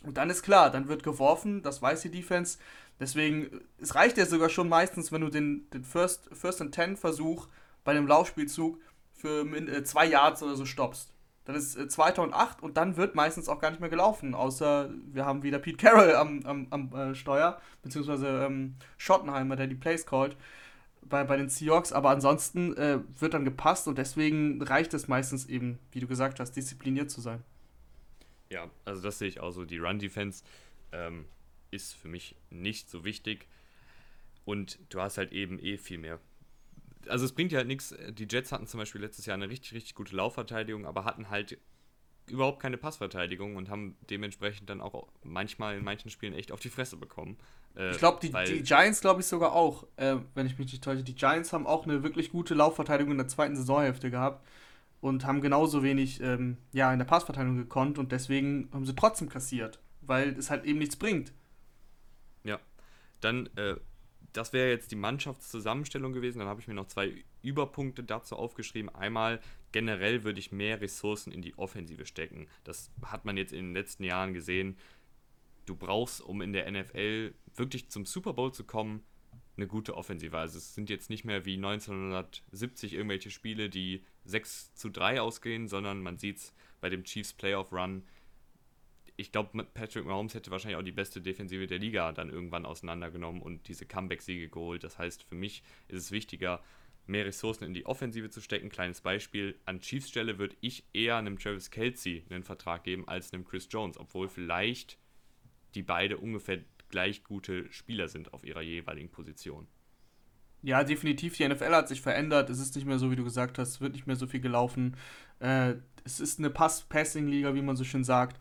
S2: Und dann ist klar, dann wird geworfen, das weiß die Defense. Deswegen, es reicht ja sogar schon meistens, wenn du den, den First, First and Ten Versuch bei einem Laufspielzug für äh, zwei Yards oder so stoppst. Dann ist äh, zweiter und acht und dann wird meistens auch gar nicht mehr gelaufen, außer wir haben wieder Pete Carroll am, am, am äh, Steuer, beziehungsweise ähm, Schottenheimer, der die Plays callt bei, bei den Seahawks, aber ansonsten äh, wird dann gepasst und deswegen reicht es meistens eben, wie du gesagt hast, diszipliniert zu sein.
S1: Ja, also das sehe ich auch so. Die Run-Defense ähm, ist für mich nicht so wichtig und du hast halt eben eh viel mehr. Also es bringt ja halt nichts. Die Jets hatten zum Beispiel letztes Jahr eine richtig, richtig gute Laufverteidigung, aber hatten halt überhaupt keine Passverteidigung und haben dementsprechend dann auch manchmal in manchen Spielen echt auf die Fresse bekommen.
S2: Äh, ich glaube, die, die, Giants, glaube ich, sogar auch, äh, wenn ich mich nicht täusche. Die Giants haben auch eine wirklich gute Laufverteidigung in der zweiten Saisonhälfte gehabt und haben genauso wenig ähm, ja, in der Passverteidigung gekonnt und deswegen haben sie trotzdem kassiert, weil es halt eben nichts bringt.
S1: Ja, dann, äh, das wäre jetzt die Mannschaftszusammenstellung gewesen. Dann habe ich mir noch zwei Überpunkte dazu aufgeschrieben. Einmal, generell würde ich mehr Ressourcen in die Offensive stecken. Das hat man jetzt in den letzten Jahren gesehen du brauchst, um in der NFL wirklich zum Super Bowl zu kommen, eine gute Offensive. Also es sind jetzt nicht mehr wie 1970 irgendwelche Spiele, die 6 zu 3 ausgehen, sondern man sieht es bei dem Chiefs Playoff Run. Ich glaube, Patrick Mahomes hätte wahrscheinlich auch die beste Defensive der Liga dann irgendwann auseinandergenommen und diese Comeback-Siege geholt. Das heißt, für mich ist es wichtiger, mehr Ressourcen in die Offensive zu stecken. Kleines Beispiel: An Chiefs Stelle würde ich eher einem Travis Kelsey einen Vertrag geben als einem Chris Jones, obwohl vielleicht die beide ungefähr gleich gute Spieler sind auf ihrer jeweiligen Position.
S2: Ja, definitiv. Die NFL hat sich verändert. Es ist nicht mehr so, wie du gesagt hast. Es wird nicht mehr so viel gelaufen. Äh, es ist eine Pass-Passing-Liga, wie man so schön sagt.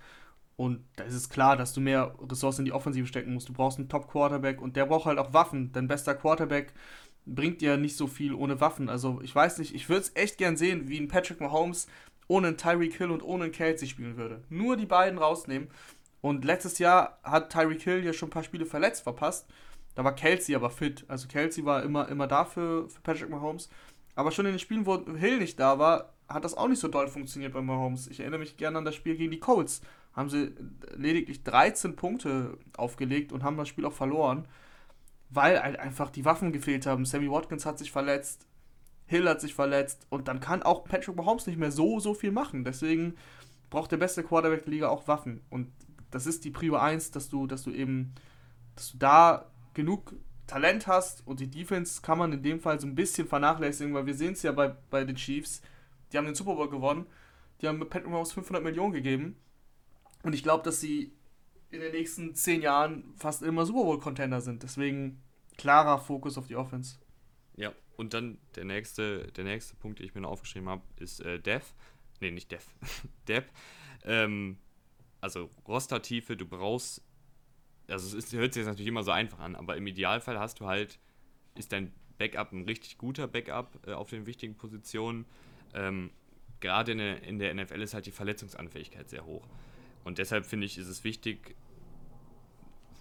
S2: Und da ist es klar, dass du mehr Ressourcen in die Offensive stecken musst. Du brauchst einen Top-Quarterback und der braucht halt auch Waffen. Dein bester Quarterback bringt dir nicht so viel ohne Waffen. Also ich weiß nicht, ich würde es echt gern sehen, wie ein Patrick Mahomes ohne einen Tyreek Hill und ohne einen Kelsey spielen würde. Nur die beiden rausnehmen und letztes Jahr hat Tyreek Hill ja schon ein paar Spiele verletzt verpasst. Da war Kelsey aber fit. Also Kelsey war immer, immer da für, für Patrick Mahomes. Aber schon in den Spielen, wo Hill nicht da war, hat das auch nicht so doll funktioniert bei Mahomes. Ich erinnere mich gerne an das Spiel gegen die Colts. Haben sie lediglich 13 Punkte aufgelegt und haben das Spiel auch verloren, weil halt einfach die Waffen gefehlt haben. Sammy Watkins hat sich verletzt, Hill hat sich verletzt und dann kann auch Patrick Mahomes nicht mehr so, so viel machen. Deswegen braucht der beste Quarterback der Liga auch Waffen. Und das ist die Prio 1, dass du, dass du eben, dass du da genug Talent hast und die Defense kann man in dem Fall so ein bisschen vernachlässigen, weil wir sehen es ja bei, bei den Chiefs, die haben den Super Bowl gewonnen, die haben Patrick Mahomes 500 Millionen gegeben und ich glaube, dass sie in den nächsten 10 Jahren fast immer Super Bowl Contender sind, deswegen klarer Fokus auf die Offense.
S1: Ja, und dann der nächste, der nächste Punkt, den ich mir noch aufgeschrieben habe, ist äh, Dev. Nee, nicht Dev. Depp. Ähm, also Rostertiefe, du brauchst, also es ist, hört sich jetzt natürlich immer so einfach an, aber im Idealfall hast du halt, ist dein Backup ein richtig guter Backup äh, auf den wichtigen Positionen. Ähm, Gerade in der, in der NFL ist halt die Verletzungsanfähigkeit sehr hoch. Und deshalb finde ich, ist es wichtig,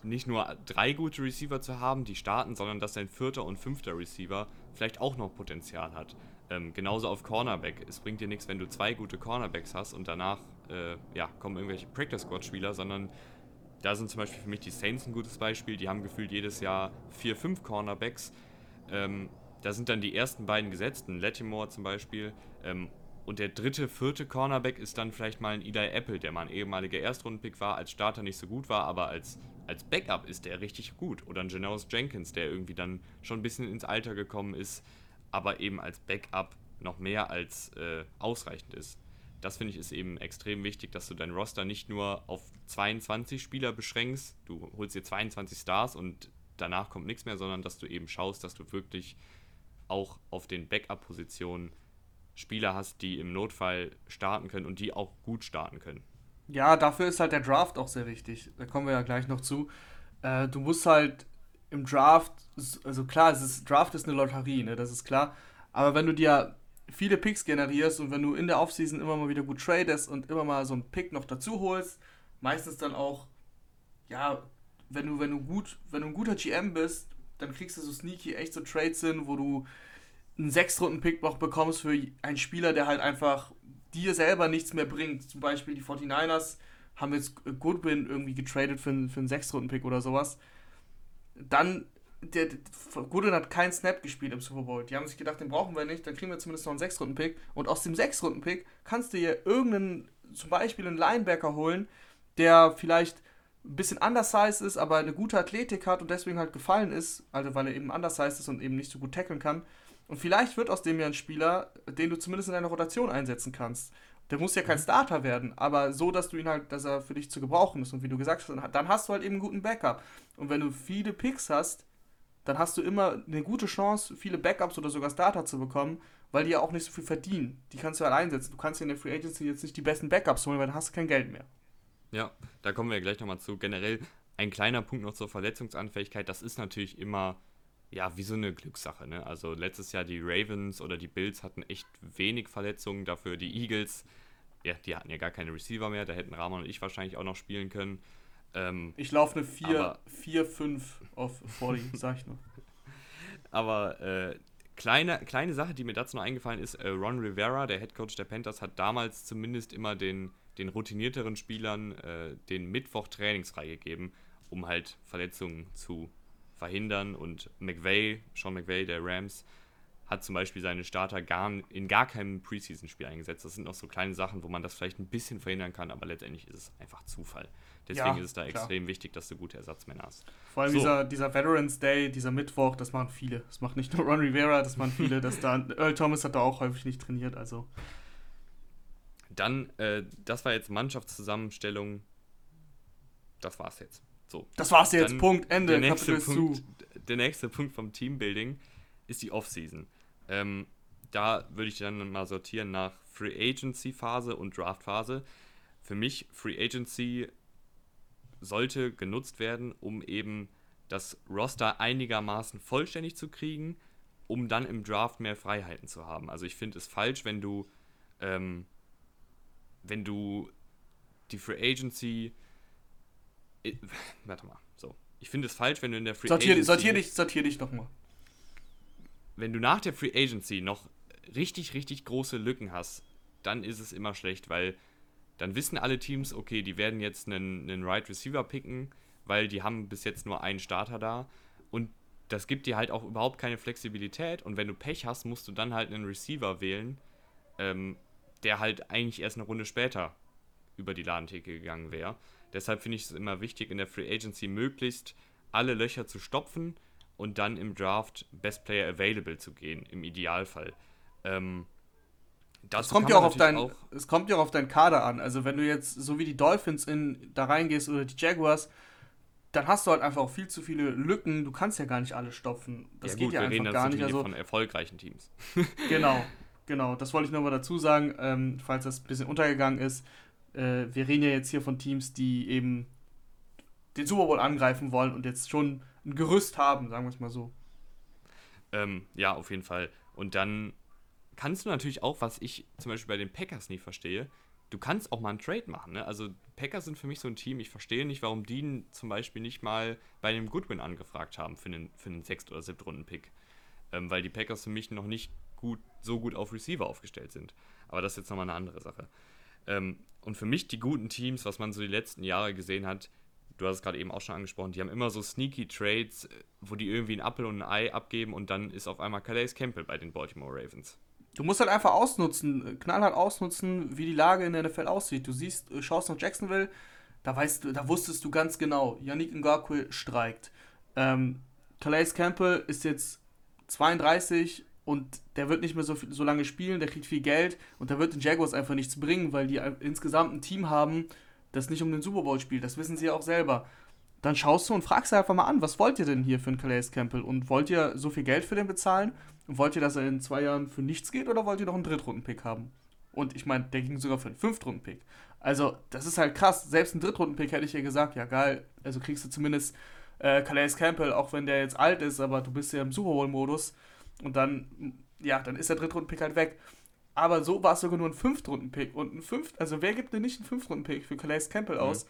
S1: nicht nur drei gute Receiver zu haben, die starten, sondern dass dein vierter und fünfter Receiver vielleicht auch noch Potenzial hat. Ähm, genauso auf Cornerback. Es bringt dir nichts, wenn du zwei gute Cornerbacks hast und danach äh, ja, kommen irgendwelche Practice Squad Spieler, sondern da sind zum Beispiel für mich die Saints ein gutes Beispiel. Die haben gefühlt jedes Jahr vier, fünf Cornerbacks. Ähm, da sind dann die ersten beiden gesetzt, ein Latimore zum Beispiel. Ähm, Und der dritte, vierte Cornerback ist dann vielleicht mal ein Eli Apple, der mal ein ehemaliger Erstrundenpick war, als Starter nicht so gut war, aber als, als Backup ist der richtig gut. Oder ein Janoris Jenkins, der irgendwie dann schon ein bisschen ins Alter gekommen ist, aber eben als Backup noch mehr als äh, ausreichend ist. Das finde ich ist eben extrem wichtig, dass du dein Roster nicht nur auf 22 Spieler beschränkst, du holst dir 22 Stars und danach kommt nichts mehr, sondern dass du eben schaust, dass du wirklich auch auf den Backup-Positionen Spieler hast, die im Notfall starten können und die auch gut starten können.
S2: Ja, dafür ist halt der Draft auch sehr wichtig. Da kommen wir ja gleich noch zu. Äh, du musst halt im Draft, also klar, es ist, Draft ist eine Lotterie, ne, das ist klar. Aber wenn du dir viele Picks generierst und wenn du in der Offseason immer mal wieder gut tradest und immer mal so einen Pick noch dazu holst, meistens dann auch, ja, wenn du, wenn du gut, wenn du ein guter GM bist, dann kriegst du so sneaky echt so Trades hin, wo du einen Sechstrunden-Pick noch bekommst für einen Spieler, der halt einfach dir selber nichts mehr bringt. Zum Beispiel die 49ers haben jetzt Goodwin irgendwie getradet für, einen, für einen Sechstrunden-Pick oder sowas. Dann, der, der, Goodwin hat keinen Snap gespielt im Super Bowl. Die haben sich gedacht, den brauchen wir nicht, dann kriegen wir zumindest noch einen Sechstrunden-Pick. Und aus dem Sechstrunden-Pick kannst du dir irgendeinen, zum Beispiel einen Linebacker holen, der vielleicht ein bisschen undersized ist, aber eine gute Athletik hat und deswegen halt gefallen ist, also weil er eben undersized ist und eben nicht so gut tackeln kann. Und vielleicht wird aus dem ja ein Spieler, den du zumindest in deiner Rotation einsetzen kannst. Der muss ja kein mhm. Starter werden, aber so, dass du ihn halt, dass er für dich zu gebrauchen ist. Und wie du gesagt hast, dann hast du halt eben einen guten Backup. Und wenn du viele Picks hast, dann hast du immer eine gute Chance, viele Backups oder sogar Starter zu bekommen, weil die ja auch nicht so viel verdienen. Die kannst du halt einsetzen. Du kannst ja in der Free Agency jetzt nicht die besten Backups holen, weil dann hast du kein Geld mehr.
S1: Ja, da kommen wir gleich nochmal zu. Generell ein kleiner Punkt noch zur Verletzungsanfälligkeit. Das ist natürlich immer ja, wie so eine Glückssache. Ne? Also letztes Jahr die Ravens oder die Bills hatten echt wenig Verletzungen, dafür die Eagles, ja, die hatten ja gar keine Receiver mehr, da hätten Rahman und ich wahrscheinlich auch noch spielen können.
S2: Ähm, ich laufe eine 4-5 auf 40, sag ich nur.
S1: Aber äh, kleine, kleine Sache, die mir dazu noch eingefallen ist, äh, Ron Rivera, der Head Coach der Panthers, hat damals zumindest immer den, den routinierteren Spielern äh, den Mittwoch trainingsfrei gegeben, um halt Verletzungen zu verhindern. Und McVay, Sean McVay der Rams, hat zum Beispiel seine Starter gar, in gar keinem Preseason-Spiel eingesetzt. Das sind noch so kleine Sachen, wo man das vielleicht ein bisschen verhindern kann, aber letztendlich ist es einfach Zufall. Deswegen ja, ist es da klar. extrem wichtig, dass du gute Ersatzmänner hast.
S2: Vor allem so. dieser, dieser Veterans Day, dieser Mittwoch, das machen viele. Das macht nicht nur Ron Rivera, das machen viele. dass da, Earl Thomas hat da auch häufig nicht trainiert, also.
S1: Dann, äh, das war jetzt Mannschaftszusammenstellung. Das war's jetzt. So.
S2: Das war's jetzt. Dann Punkt. Ende.
S1: Der nächste Punkt, der nächste Punkt vom Teambuilding ist die Offseason. Ähm, da würde ich dann mal sortieren nach Free Agency Phase und Draft Phase. Für mich Free Agency sollte genutzt werden, um eben das Roster einigermaßen vollständig zu kriegen, um dann im Draft mehr Freiheiten zu haben. Also ich finde es falsch, wenn du ähm, wenn du die Free Agency ich, warte mal, so. Ich finde es falsch, wenn du in der
S2: Free sortier, Agency. Sortier dich, sortier dich nochmal.
S1: Wenn du nach der Free Agency noch richtig, richtig große Lücken hast, dann ist es immer schlecht, weil dann wissen alle Teams, okay, die werden jetzt einen, einen Right Receiver picken, weil die haben bis jetzt nur einen Starter da. Und das gibt dir halt auch überhaupt keine Flexibilität. Und wenn du Pech hast, musst du dann halt einen Receiver wählen, ähm, der halt eigentlich erst eine Runde später über die Ladentheke gegangen wäre. Deshalb finde ich es immer wichtig, in der Free Agency möglichst alle Löcher zu stopfen und dann im Draft Best Player Available zu gehen, im Idealfall. Ähm,
S2: das kommt ja auch auf dein, auch es kommt ja auch auf deinen Kader an. Also wenn du jetzt so wie die Dolphins in da reingehst oder die Jaguars, dann hast du halt einfach auch viel zu viele Lücken. Du kannst ja gar nicht alle stopfen. Das ja, geht gut, ja einfach gar nicht. Also
S1: von erfolgreichen Teams.
S2: genau, genau. Das wollte ich nochmal dazu sagen, ähm, falls das ein bisschen untergegangen ist äh, wir reden ja jetzt hier von Teams, die eben den Super Bowl angreifen wollen und jetzt schon ein Gerüst haben, sagen wir es mal so.
S1: Ähm, ja, auf jeden Fall. Und dann kannst du natürlich auch, was ich zum Beispiel bei den Packers nicht verstehe, du kannst auch mal einen Trade machen. Ne? Also Packers sind für mich so ein Team, ich verstehe nicht, warum die zum Beispiel nicht mal bei einem Goodwin angefragt haben für einen, für einen 6. oder 7. Runden-Pick. Ähm, weil die Packers für mich noch nicht gut, so gut auf Receiver aufgestellt sind. Aber das ist jetzt nochmal eine andere Sache. Ähm, und für mich die guten Teams, was man so die letzten Jahre gesehen hat, du hast es gerade eben auch schon angesprochen, die haben immer so sneaky Trades, äh, wo die irgendwie einen Apfel und ein Ei abgeben und dann ist auf einmal Calais Campbell bei den Baltimore Ravens.
S2: du musst halt einfach ausnutzen, knallhart ausnutzen, wie die Lage in der NFL aussieht. Du siehst, äh, schaust nach Jacksonville, da weißt du, da wusstest du ganz genau, Yannick Ngakwe streikt. Ähm, Calais Campbell ist jetzt 32 und der wird nicht mehr so, so lange spielen, der kriegt viel Geld und da wird den Jaguars einfach nichts bringen, weil die insgesamt ein Team haben, das nicht um den Super Bowl spielt. Das wissen sie ja auch selber. Dann schaust du und fragst einfach mal an, was wollt ihr denn hier für einen Calais Campbell? Und wollt ihr so viel Geld für den bezahlen? Und wollt ihr, dass er in zwei Jahren für nichts geht oder wollt ihr noch einen Drittrunden-Pick haben? Und ich meine, der ging sogar für einen Fünftrunden-Pick. Also, das ist halt krass. Selbst einen Drittrunden-Pick hätte ich ja gesagt, ja geil, also kriegst du zumindest äh, Calais Campbell, auch wenn der jetzt alt ist, aber du bist ja im Super Bowl-Modus. Und dann, ja, dann ist der Drittrunden-Pick halt weg. Aber so war es sogar nur ein Fünftrunden-Pick. Und ein Fünft, also wer gibt denn nicht einen Fünftrunden-Pick für Calais Campbell mhm. aus?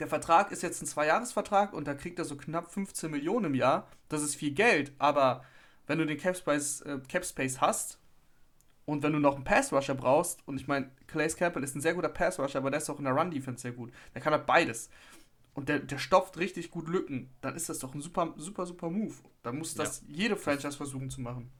S2: Der Vertrag ist jetzt ein Zweijahresvertrag und da kriegt er so knapp 15 Millionen im Jahr. Das ist viel Geld, aber wenn du den Capspace, äh, Capspace hast und wenn du noch einen Pass-Rusher brauchst, und ich meine, Calais Campbell ist ein sehr guter Pass-Rusher, aber der ist auch in der Run-Defense sehr gut. Der kann halt beides. Und der, der stopft richtig gut Lücken. Dann ist das doch ein super, super, super Move. Dann muss das ja. jede Franchise versuchen zu machen.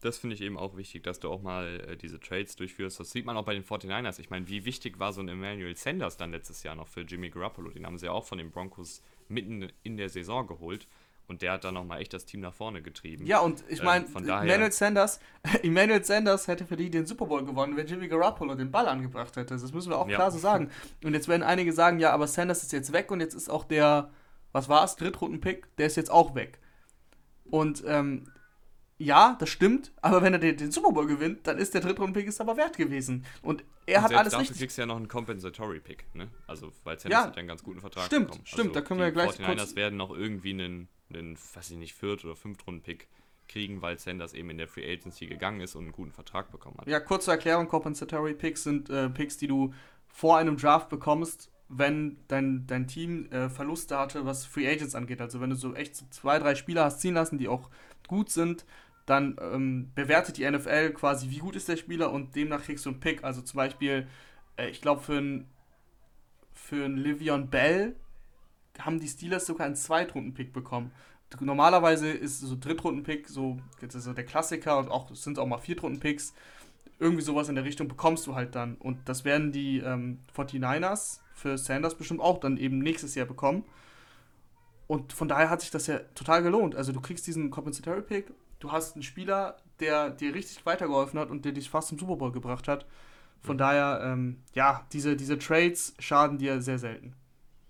S1: Das finde ich eben auch wichtig, dass du auch mal äh, diese Trades durchführst. Das sieht man auch bei den 49ers. Ich meine, wie wichtig war so ein Emmanuel Sanders dann letztes Jahr noch für Jimmy Garoppolo? Den haben sie ja auch von den Broncos mitten in der Saison geholt. Und der hat dann nochmal echt das Team nach vorne getrieben.
S2: Ja, und ich meine, ähm, Emmanuel Sanders, Emmanuel Sanders hätte für die den Super Bowl gewonnen, wenn Jimmy Garoppolo den Ball angebracht hätte. Das müssen wir auch ja. klar so sagen. Und jetzt werden einige sagen, ja, aber Sanders ist jetzt weg und jetzt ist auch der, was war es, Drittrunden-Pick, der ist jetzt auch weg. Und ähm, ja, das stimmt, aber wenn er den, den Super Bowl gewinnt, dann ist der Drittrunden-Pick ist aber wert gewesen. Und er und hat alles
S1: richtig. Du kriegst ja noch einen Compensatory Pick, ne? Also, weil Sanders
S2: ja,
S1: hat einen ganz guten Vertrag
S2: stimmt, bekommen. Stimmt, also, da können wir ja gleich
S1: 49ers kurz... werden noch irgendwie einen einen, weiß ich nicht, Viert- oder Fünftrunden-Pick kriegen, weil Sanders eben in der Free Agency gegangen ist und einen guten Vertrag bekommen hat.
S2: Ja, kurze Erklärung: Compensatory Picks sind äh, Picks, die du vor einem Draft bekommst, wenn dein, dein Team äh, Verluste hatte, was Free Agents angeht. Also, wenn du so echt so zwei, drei Spieler hast ziehen lassen, die auch gut sind, dann ähm, bewertet die NFL quasi, wie gut ist der Spieler und demnach kriegst du einen Pick. Also, zum Beispiel, äh, ich glaube, für einen für Livion Bell haben die Steelers sogar einen Zweitrunden-Pick bekommen. Normalerweise ist so Drittrunden-Pick so, so der Klassiker und auch sind auch mal Viertrunden-Picks. Irgendwie sowas in der Richtung bekommst du halt dann. Und das werden die ähm, 49ers für Sanders bestimmt auch dann eben nächstes Jahr bekommen. Und von daher hat sich das ja total gelohnt. Also du kriegst diesen Compensatory Pick, du hast einen Spieler, der dir richtig weitergeholfen hat und der dich fast zum Super Bowl gebracht hat. Von mhm. daher, ähm, ja, diese, diese Trades schaden dir sehr selten.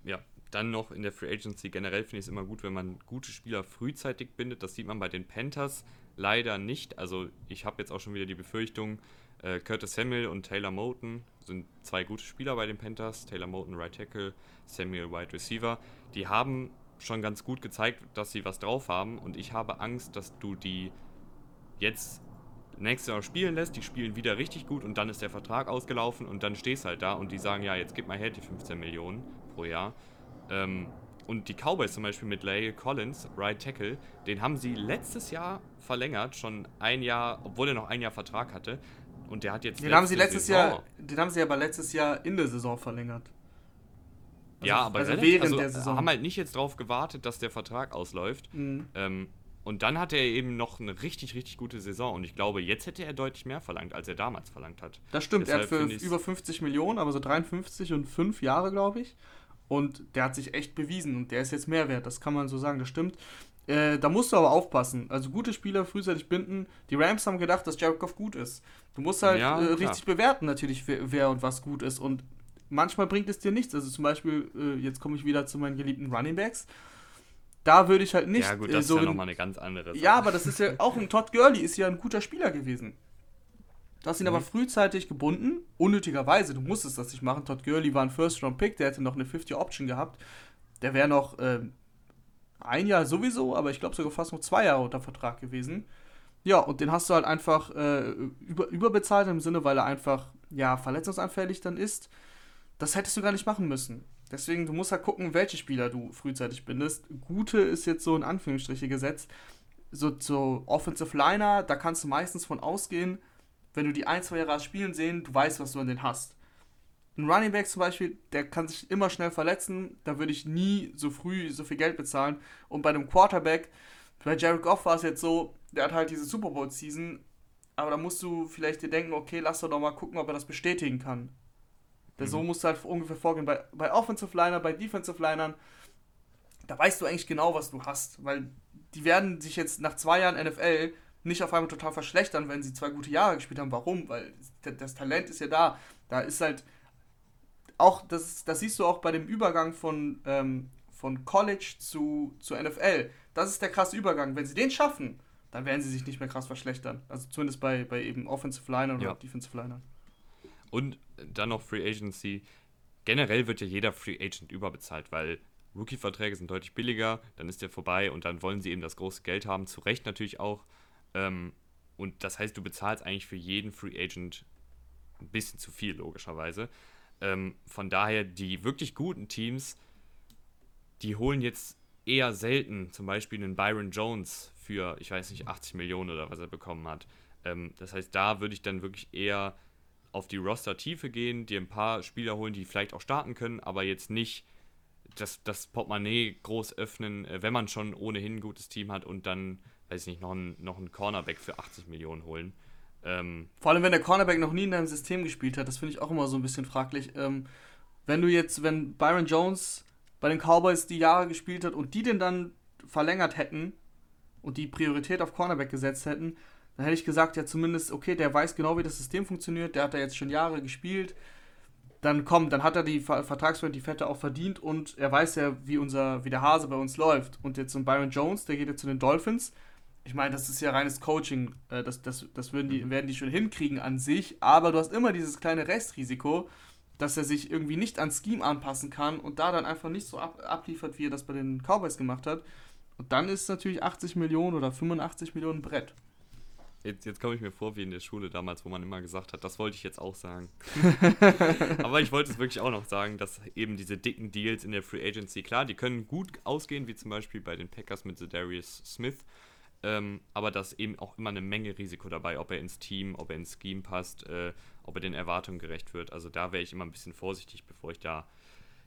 S1: Ja, dann noch in der Free Agency generell finde ich es immer gut, wenn man gute Spieler frühzeitig bindet. Das sieht man bei den Panthers leider nicht. Also ich habe jetzt auch schon wieder die Befürchtung, äh, Curtis Samuel und Taylor Moten sind zwei gute Spieler bei den Panthers. Taylor Moten Right Tackle, Samuel Wide Receiver. Die haben schon ganz gut gezeigt, dass sie was drauf haben und ich habe Angst, dass du die jetzt nächstes Jahr spielen lässt, die spielen wieder richtig gut und dann ist der Vertrag ausgelaufen und dann stehst halt da und die sagen, ja, jetzt gib mal her die 15 Millionen pro Jahr ähm, und die Cowboys zum Beispiel mit Lay Collins, Right Tackle, den haben sie letztes Jahr verlängert, schon ein Jahr, obwohl er noch ein Jahr Vertrag hatte. Und der hat jetzt.
S2: Den haben sie letztes Saison, Jahr, den haben sie aber letztes Jahr in der Saison verlängert.
S1: Also, ja, aber
S2: also relativ, während also der Saison.
S1: haben halt nicht jetzt darauf gewartet, dass der Vertrag ausläuft. Mhm. Ähm, und dann hatte er eben noch eine richtig, richtig gute Saison. Und ich glaube, jetzt hätte er deutlich mehr verlangt, als er damals verlangt hat.
S2: Das stimmt, Deshalb er hat für über 50 Millionen, aber so 53 und 5 Jahre, glaube ich. Und der hat sich echt bewiesen und der ist jetzt mehr wert, das kann man so sagen, das stimmt. Äh, da musst du aber aufpassen. Also gute Spieler frühzeitig binden. Die Rams haben gedacht, dass Jared Goff gut ist. Du musst halt ja, äh, richtig bewerten natürlich, wer, wer, und was gut ist. Und manchmal bringt es dir nichts. Also zum Beispiel, äh, jetzt komme ich wieder zu meinen geliebten Running Backs. Da würde ich halt nicht. Ja
S1: gut, das äh, so ist ja nochmal eine ganz andere
S2: Sache. Ja, aber das ist ja auch ein Todd Gurley ist ja ein guter Spieler gewesen. Du hast ihn mhm. aber frühzeitig gebunden, unnötigerweise. Du musstest das nicht machen. Todd Gurley war ein First-Round-Pick, der hätte noch eine 50-Option gehabt. Der wäre noch äh, ein Jahr sowieso, aber ich glaube sogar fast noch zwei Jahre unter Vertrag gewesen. Ja, und den hast du halt einfach äh, über, überbezahlt im Sinne, weil er einfach ja verletzungsanfällig dann ist. Das hättest du gar nicht machen müssen. Deswegen, du musst halt gucken, welche Spieler du frühzeitig bindest. Gute ist jetzt so in Anführungsstriche gesetzt. So, so Offensive Liner, da kannst du meistens von ausgehen, wenn du die ein, zwei Jahre spielen sehen, du weißt, was du an den hast. Ein Running Back zum Beispiel, der kann sich immer schnell verletzen, da würde ich nie so früh so viel Geld bezahlen. Und bei einem Quarterback, bei Jared Goff war es jetzt so, der hat halt diese Super Bowl-Season aber da musst du vielleicht dir denken, okay, lass doch mal gucken, ob er das bestätigen kann. Mhm. So musst du halt ungefähr vorgehen. Bei, bei Offensive Liner, bei Defensive Linern, da weißt du eigentlich genau, was du hast, weil die werden sich jetzt nach zwei Jahren NFL nicht auf einmal total verschlechtern, wenn sie zwei gute Jahre gespielt haben. Warum? Weil das Talent ist ja da. Da ist halt auch, das, das siehst du auch bei dem Übergang von, ähm, von College zu, zu NFL. Das ist der krasse Übergang. Wenn sie den schaffen, dann werden sie sich nicht mehr krass verschlechtern. Also zumindest bei, bei eben Offensive Linern ja. oder Defensive Linern.
S1: Und dann noch Free Agency. Generell wird ja jeder Free Agent überbezahlt, weil Rookie-Verträge sind deutlich billiger, dann ist der vorbei und dann wollen sie eben das große Geld haben, zu Recht natürlich auch. Ähm, und das heißt, du bezahlst eigentlich für jeden Free Agent ein bisschen zu viel, logischerweise. Ähm, von daher, die wirklich guten Teams, die holen jetzt eher selten zum Beispiel einen Byron Jones für, ich weiß nicht, 80 Millionen oder was er bekommen hat. Ähm, das heißt, da würde ich dann wirklich eher auf die Roster-Tiefe gehen, dir ein paar Spieler holen, die vielleicht auch starten können, aber jetzt nicht das, das Portemonnaie groß öffnen, äh, wenn man schon ohnehin ein gutes Team hat und dann weiß ich nicht, noch einen, noch einen Cornerback für 80 Millionen holen.
S2: Ähm, Vor allem, wenn der Cornerback noch nie in deinem System gespielt hat, das finde ich auch immer so ein bisschen fraglich. Ähm, wenn du jetzt, wenn Byron Jones bei den Cowboys die Jahre gespielt hat und die den dann verlängert hätten und die Priorität auf Cornerback gesetzt hätten, dann hätte ich gesagt, ja zumindest, okay, der weiß genau, wie das System funktioniert, der hat da jetzt schon Jahre gespielt, dann kommt, dann hat er die Vertragsfreund, die Fette auch verdient und er weiß ja, wie unser, wie der Hase bei uns läuft. Und jetzt so ein Byron Jones, der geht jetzt zu den Dolphins, ich meine, das ist ja reines Coaching, äh, das, das, das würden die, mhm. werden die schon hinkriegen an sich, aber du hast immer dieses kleine Restrisiko, dass er sich irgendwie nicht ans Scheme anpassen kann und da dann einfach nicht so ab, abliefert, wie er das bei den Cowboys gemacht hat. Und dann ist natürlich 80 Millionen oder 85 Millionen Brett.
S1: Jetzt, jetzt komme ich mir vor wie in der Schule damals, wo man immer gesagt hat, das wollte ich jetzt auch sagen. Aber ich wollte es wirklich auch noch sagen, dass eben diese dicken Deals in der Free Agency, klar, die können gut ausgehen, wie zum Beispiel bei den Packers mit Darius Smith. Ähm, aber da ist eben auch immer eine Menge Risiko dabei, ob er ins Team, ob er ins Scheme passt, äh, ob er den Erwartungen gerecht wird. Also da wäre ich immer ein bisschen vorsichtig, bevor ich da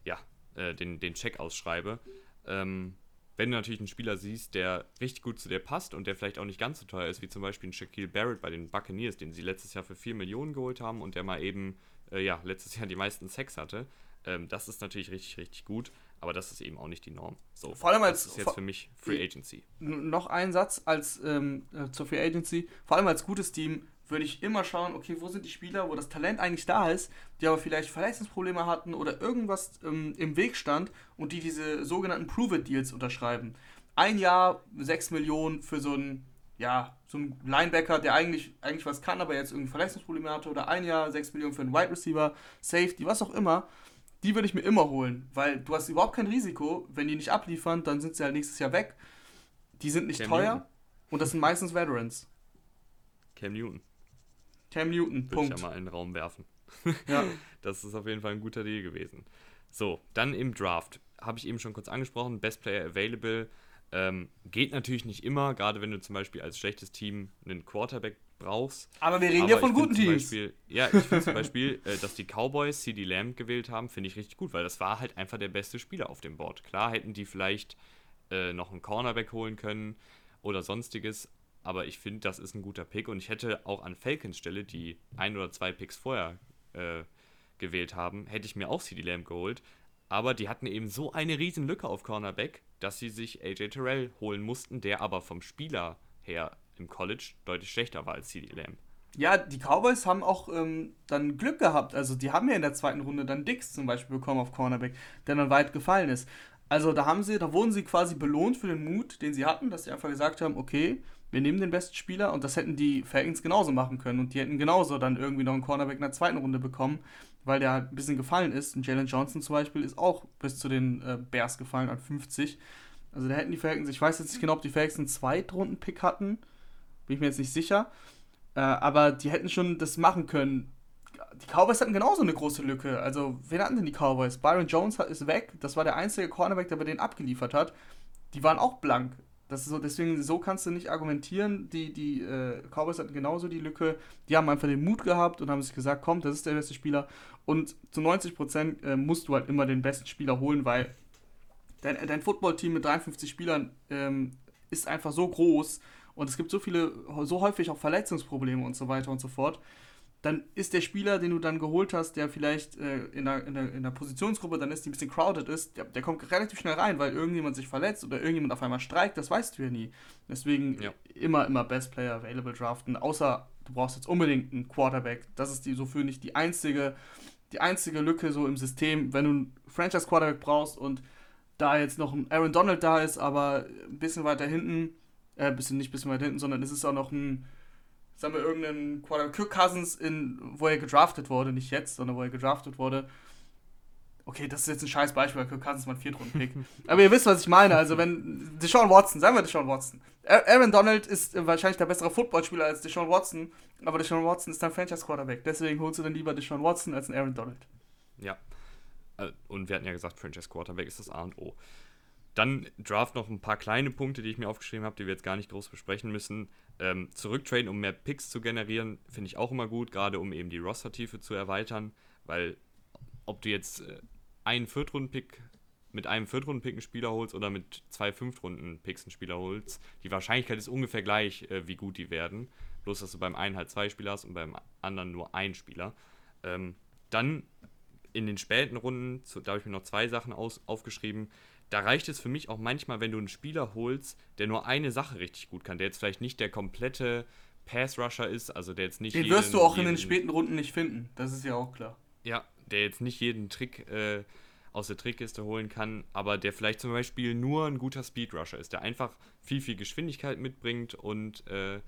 S1: ja, äh, den, den Check ausschreibe. Ähm, wenn du natürlich einen Spieler siehst, der richtig gut zu dir passt und der vielleicht auch nicht ganz so teuer ist, wie zum Beispiel ein Shaquille Barrett bei den Buccaneers, den sie letztes Jahr für 4 Millionen geholt haben und der mal eben, äh, ja, letztes Jahr die meisten Sex hatte, ähm, das ist natürlich richtig, richtig gut. Aber das ist eben auch nicht die Norm. So,
S2: vor allem als
S1: das ist jetzt für mich Free Agency.
S2: Noch ein Satz als ähm, äh, zur Free Agency. Vor allem als gutes Team würde ich immer schauen, okay, wo sind die Spieler, wo das Talent eigentlich da ist, die aber vielleicht Verletzungsprobleme hatten oder irgendwas ähm, im Weg stand und die diese sogenannten Prove-It-Deals unterschreiben. Ein Jahr 6 Millionen für so einen, ja, so einen Linebacker, der eigentlich, eigentlich was kann, aber jetzt irgendwie Verletzungsprobleme hatte oder ein Jahr 6 Millionen für einen Wide Receiver, Safety, was auch immer die würde ich mir immer holen, weil du hast überhaupt kein Risiko. Wenn die nicht abliefern, dann sind sie halt nächstes Jahr weg. Die sind nicht Cam teuer Newton. und das sind meistens Veterans.
S1: Cam Newton.
S2: Cam Newton,
S1: Würde Punkt. ich ja mal in den Raum werfen. Ja. das ist auf jeden Fall ein guter Deal gewesen. So, dann im Draft. Habe ich eben schon kurz angesprochen. Best Player Available. Ähm, geht natürlich nicht immer, gerade wenn du zum Beispiel als schlechtes Team einen Quarterback brauchst.
S2: Aber wir reden Aber ja von guten Teams.
S1: Beispiel, ja, ich finde zum Beispiel, äh, dass die Cowboys CD Lamb gewählt haben, finde ich richtig gut, weil das war halt einfach der beste Spieler auf dem Board. Klar hätten die vielleicht äh, noch einen Cornerback holen können oder sonstiges, aber ich finde, das ist ein guter Pick und ich hätte auch an Falcons Stelle, die ein oder zwei Picks vorher äh, gewählt haben, hätte ich mir auch CD Lamb geholt. Aber die hatten eben so eine riesen Lücke auf Cornerback, dass sie sich AJ Terrell holen mussten, der aber vom Spieler her im College deutlich schlechter war als CD Lamb.
S2: Ja, die Cowboys haben auch ähm, dann Glück gehabt. Also die haben ja in der zweiten Runde dann Dix zum Beispiel bekommen auf Cornerback, der dann weit gefallen ist. Also da haben sie, da wurden sie quasi belohnt für den Mut, den sie hatten, dass sie einfach gesagt haben, okay, wir nehmen den besten Spieler und das hätten die Falcons genauso machen können und die hätten genauso dann irgendwie noch einen Cornerback in der zweiten Runde bekommen, weil der halt ein bisschen gefallen ist. Und Jalen Johnson zum Beispiel ist auch bis zu den äh, Bears gefallen an 50. Also da hätten die Falcons, ich weiß jetzt nicht genau, ob die Falcons einen Zweitrunden-Pick hatten bin ich mir jetzt nicht sicher. Äh, aber die hätten schon das machen können. Die Cowboys hatten genauso eine große Lücke. Also, wen hatten denn die Cowboys? Byron Jones ist weg. Das war der einzige Cornerback, der bei denen abgeliefert hat. Die waren auch blank. Das ist so, deswegen, so kannst du nicht argumentieren. Die, die äh, Cowboys hatten genauso die Lücke. Die haben einfach den Mut gehabt und haben sich gesagt, komm, das ist der beste Spieler. Und zu 90% äh, musst du halt immer den besten Spieler holen, weil dein, dein Footballteam mit 53 Spielern ähm, ist einfach so groß und es gibt so viele, so häufig auch Verletzungsprobleme und so weiter und so fort, dann ist der Spieler, den du dann geholt hast, der vielleicht äh, in, der, in, der, in der Positionsgruppe dann ist, die ein bisschen crowded ist, der, der, kommt relativ schnell rein, weil irgendjemand sich verletzt oder irgendjemand auf einmal streikt, das weißt du ja nie. Deswegen ja. immer, immer Best Player Available draften, außer du brauchst jetzt unbedingt einen Quarterback. Das ist die, so für nicht die einzige, die einzige Lücke so im System, wenn du einen Franchise Quarterback brauchst und da jetzt noch ein Aaron Donald da ist, aber ein bisschen weiter hinten, äh, bisschen nicht ein bisschen weiter hinten, sondern es ist auch noch ein sagen wir, irgendeinen Quarterback, Kirk Cousins, in, wo er gedraftet wurde, nicht jetzt, sondern wo er gedraftet wurde. Okay, das ist jetzt ein scheiß Beispiel, weil Kirk Cousins mal ein Viertrunden-Pick. Aber ihr wisst, was ich meine. Also, wenn Deshaun Watson, sagen wir Deshaun Watson. Aaron Donald ist wahrscheinlich der bessere Footballspieler als Deshaun Watson, aber Deshaun Watson ist dein Franchise-Quarterback. Deswegen holst du dann lieber Deshaun Watson als einen Aaron Donald.
S1: Ja. Äh, und wir hatten ja gesagt, Franchise-Quarterback ist das A und O. Dann Draft noch ein paar kleine Punkte, die ich mir aufgeschrieben habe, die wir jetzt gar nicht groß besprechen müssen. Ähm, zurücktraden, um mehr Picks zu generieren, finde ich auch immer gut, gerade um eben die Roster-Tiefe zu erweitern, weil ob du jetzt äh, einen Viertrunden-Pick mit einem Viertrunden-Pick einen Spieler holst oder mit zwei Fünftrunden-Picks einen Spieler holst, die Wahrscheinlichkeit ist ungefähr gleich, äh, wie gut die werden. Bloß, dass du beim einen halt zwei Spieler hast und beim anderen nur einen Spieler. Ähm, dann in den späten Runden, da habe ich mir noch zwei Sachen aus, aufgeschrieben, da reicht es für mich auch manchmal, wenn du einen Spieler holst, der nur eine Sache richtig gut kann, der jetzt vielleicht nicht der komplette Pass-Rusher ist, also der jetzt nicht.
S2: Den jeden, wirst du auch jeden, in den späten Runden nicht finden, das ist ja auch klar.
S1: Ja, der jetzt nicht jeden Trick äh, aus der Trickkiste holen kann, aber der vielleicht zum Beispiel nur ein guter Speed-Rusher ist, der einfach viel, viel Geschwindigkeit mitbringt und äh,